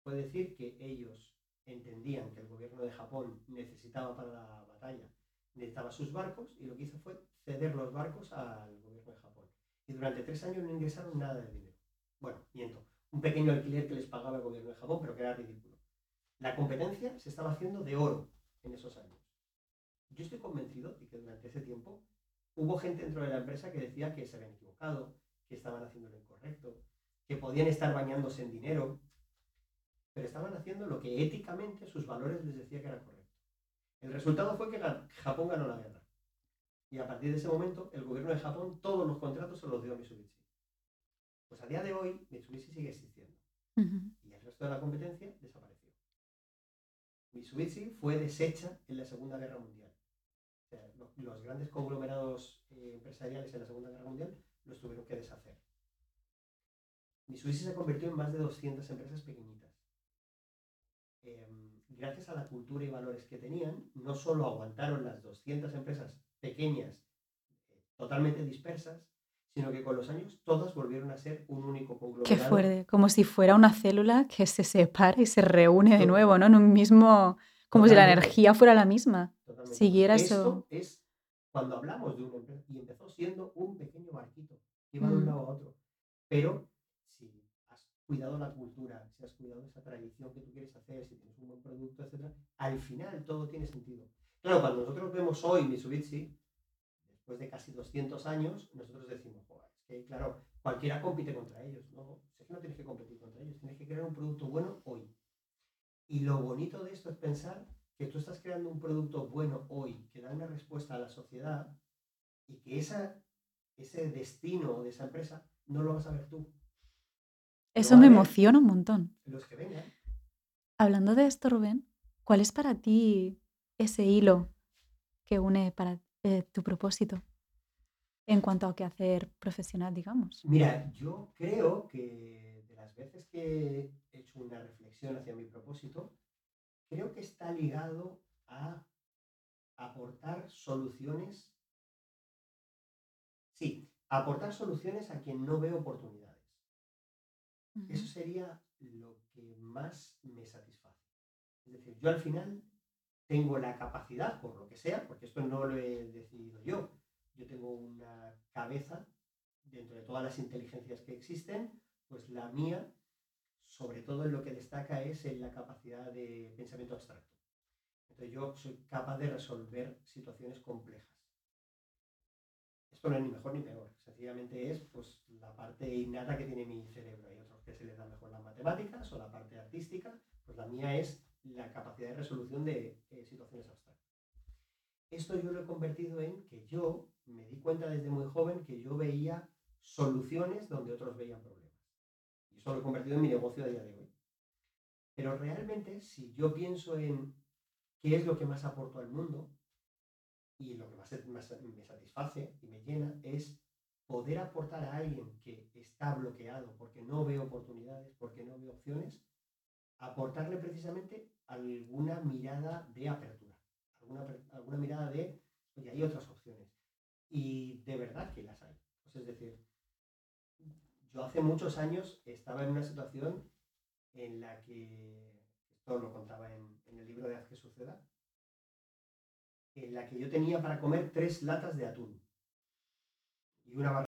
Fue decir que ellos entendían que el gobierno de Japón necesitaba para la batalla, necesitaba sus barcos y lo que hizo fue ceder los barcos al gobierno de Japón y durante tres años no ingresaron nada de dinero. Bueno, miento, un pequeño alquiler que les pagaba el gobierno de Japón, pero que era ridículo. La competencia se estaba haciendo de oro en esos años. Yo estoy convencido de que durante ese tiempo hubo gente dentro de la empresa que decía que se habían equivocado, que estaban haciendo lo incorrecto, que podían estar bañándose en dinero, pero estaban haciendo lo que éticamente sus valores les decía que era correcto. El resultado fue que Japón ganó la guerra. Y a partir de ese momento, el gobierno de Japón todos los contratos se los dio a Mitsubishi. Pues a día de hoy, Mitsubishi sigue existiendo. Y el resto de la competencia desapareció. Mitsubishi fue deshecha en la Segunda Guerra Mundial. Los, grandes conglomerados eh, empresariales en la Segunda Guerra Mundial los tuvieron que deshacer. Mitsubishi se convirtió en más de 200 empresas pequeñitas. Em, gracias a la cultura y valores que tenían, no solo aguantaron las 200 empresas pequeñas, eh, totalmente dispersas, sino que con los años todas volvieron a ser un único conglomerado. Qué fuerte, como si fuera una célula que se separa y se reúne de nuevo, ¿no? En un mismo, como si la energía fuera la misma. Siguiera eso. es cuando hablamos de un y empezó siendo un pequeño barquito, iba de un mm. lado a otro. Pero si has cuidado la cultura, si has cuidado esa tradición que tú quieres hacer, si tienes un buen producto, etc., al final todo tiene sentido. Claro, cuando nosotros vemos hoy Mitsubishi, después de casi 200 años, nosotros decimos, es que claro, cualquiera compite contra ellos. No, es que no tienes que competir contra ellos, tienes que crear un producto bueno hoy. Y lo bonito de esto es pensar que tú estás creando un producto bueno hoy, que da una respuesta a la sociedad y que esa, ese destino de esa empresa no lo vas a ver tú. Eso me emociona un montón. Los que vengan. Hablando de esto, Rubén, ¿cuál es para ti ese hilo que une para eh, tu propósito en cuanto a qué hacer profesional, digamos? Mira, yo creo que de las veces que he hecho una reflexión hacia mi propósito, creo que está ligado a aportar soluciones. Sí, aportar soluciones a quien no ve oportunidades. Eso sería lo que más me satisface. Es decir, yo al final tengo la capacidad, por lo que sea, porque esto no lo he decidido yo, yo tengo una cabeza dentro de todas las inteligencias que existen, pues la mía, sobre todo en lo que destaca es en la capacidad de pensamiento abstracto. Entonces yo soy capaz de resolver situaciones complejas. Esto no es ni mejor ni peor, sencillamente es pues, la parte innata que tiene mi cerebro. Hay otros que se les da mejor las matemáticas o la parte artística, pues la mía es la capacidad de resolución de eh, situaciones abstractas. Esto yo lo he convertido en que yo me di cuenta desde muy joven que yo veía soluciones donde otros veían problemas. Eso lo he convertido en mi negocio a día de hoy. Pero realmente, si yo pienso en qué es lo que más aporto al mundo y lo que más, me satisface y me llena es poder aportar a alguien que está bloqueado porque no ve oportunidades, porque no ve opciones, aportarle precisamente alguna mirada de apertura, alguna, alguna mirada de, oye, hay otras opciones. Y de verdad que las hay. Pues es decir, yo hace muchos años estaba en una situación en la que, esto lo contaba en, el libro de Haz que suceda, en la que yo tenía para comer tres latas de atún y una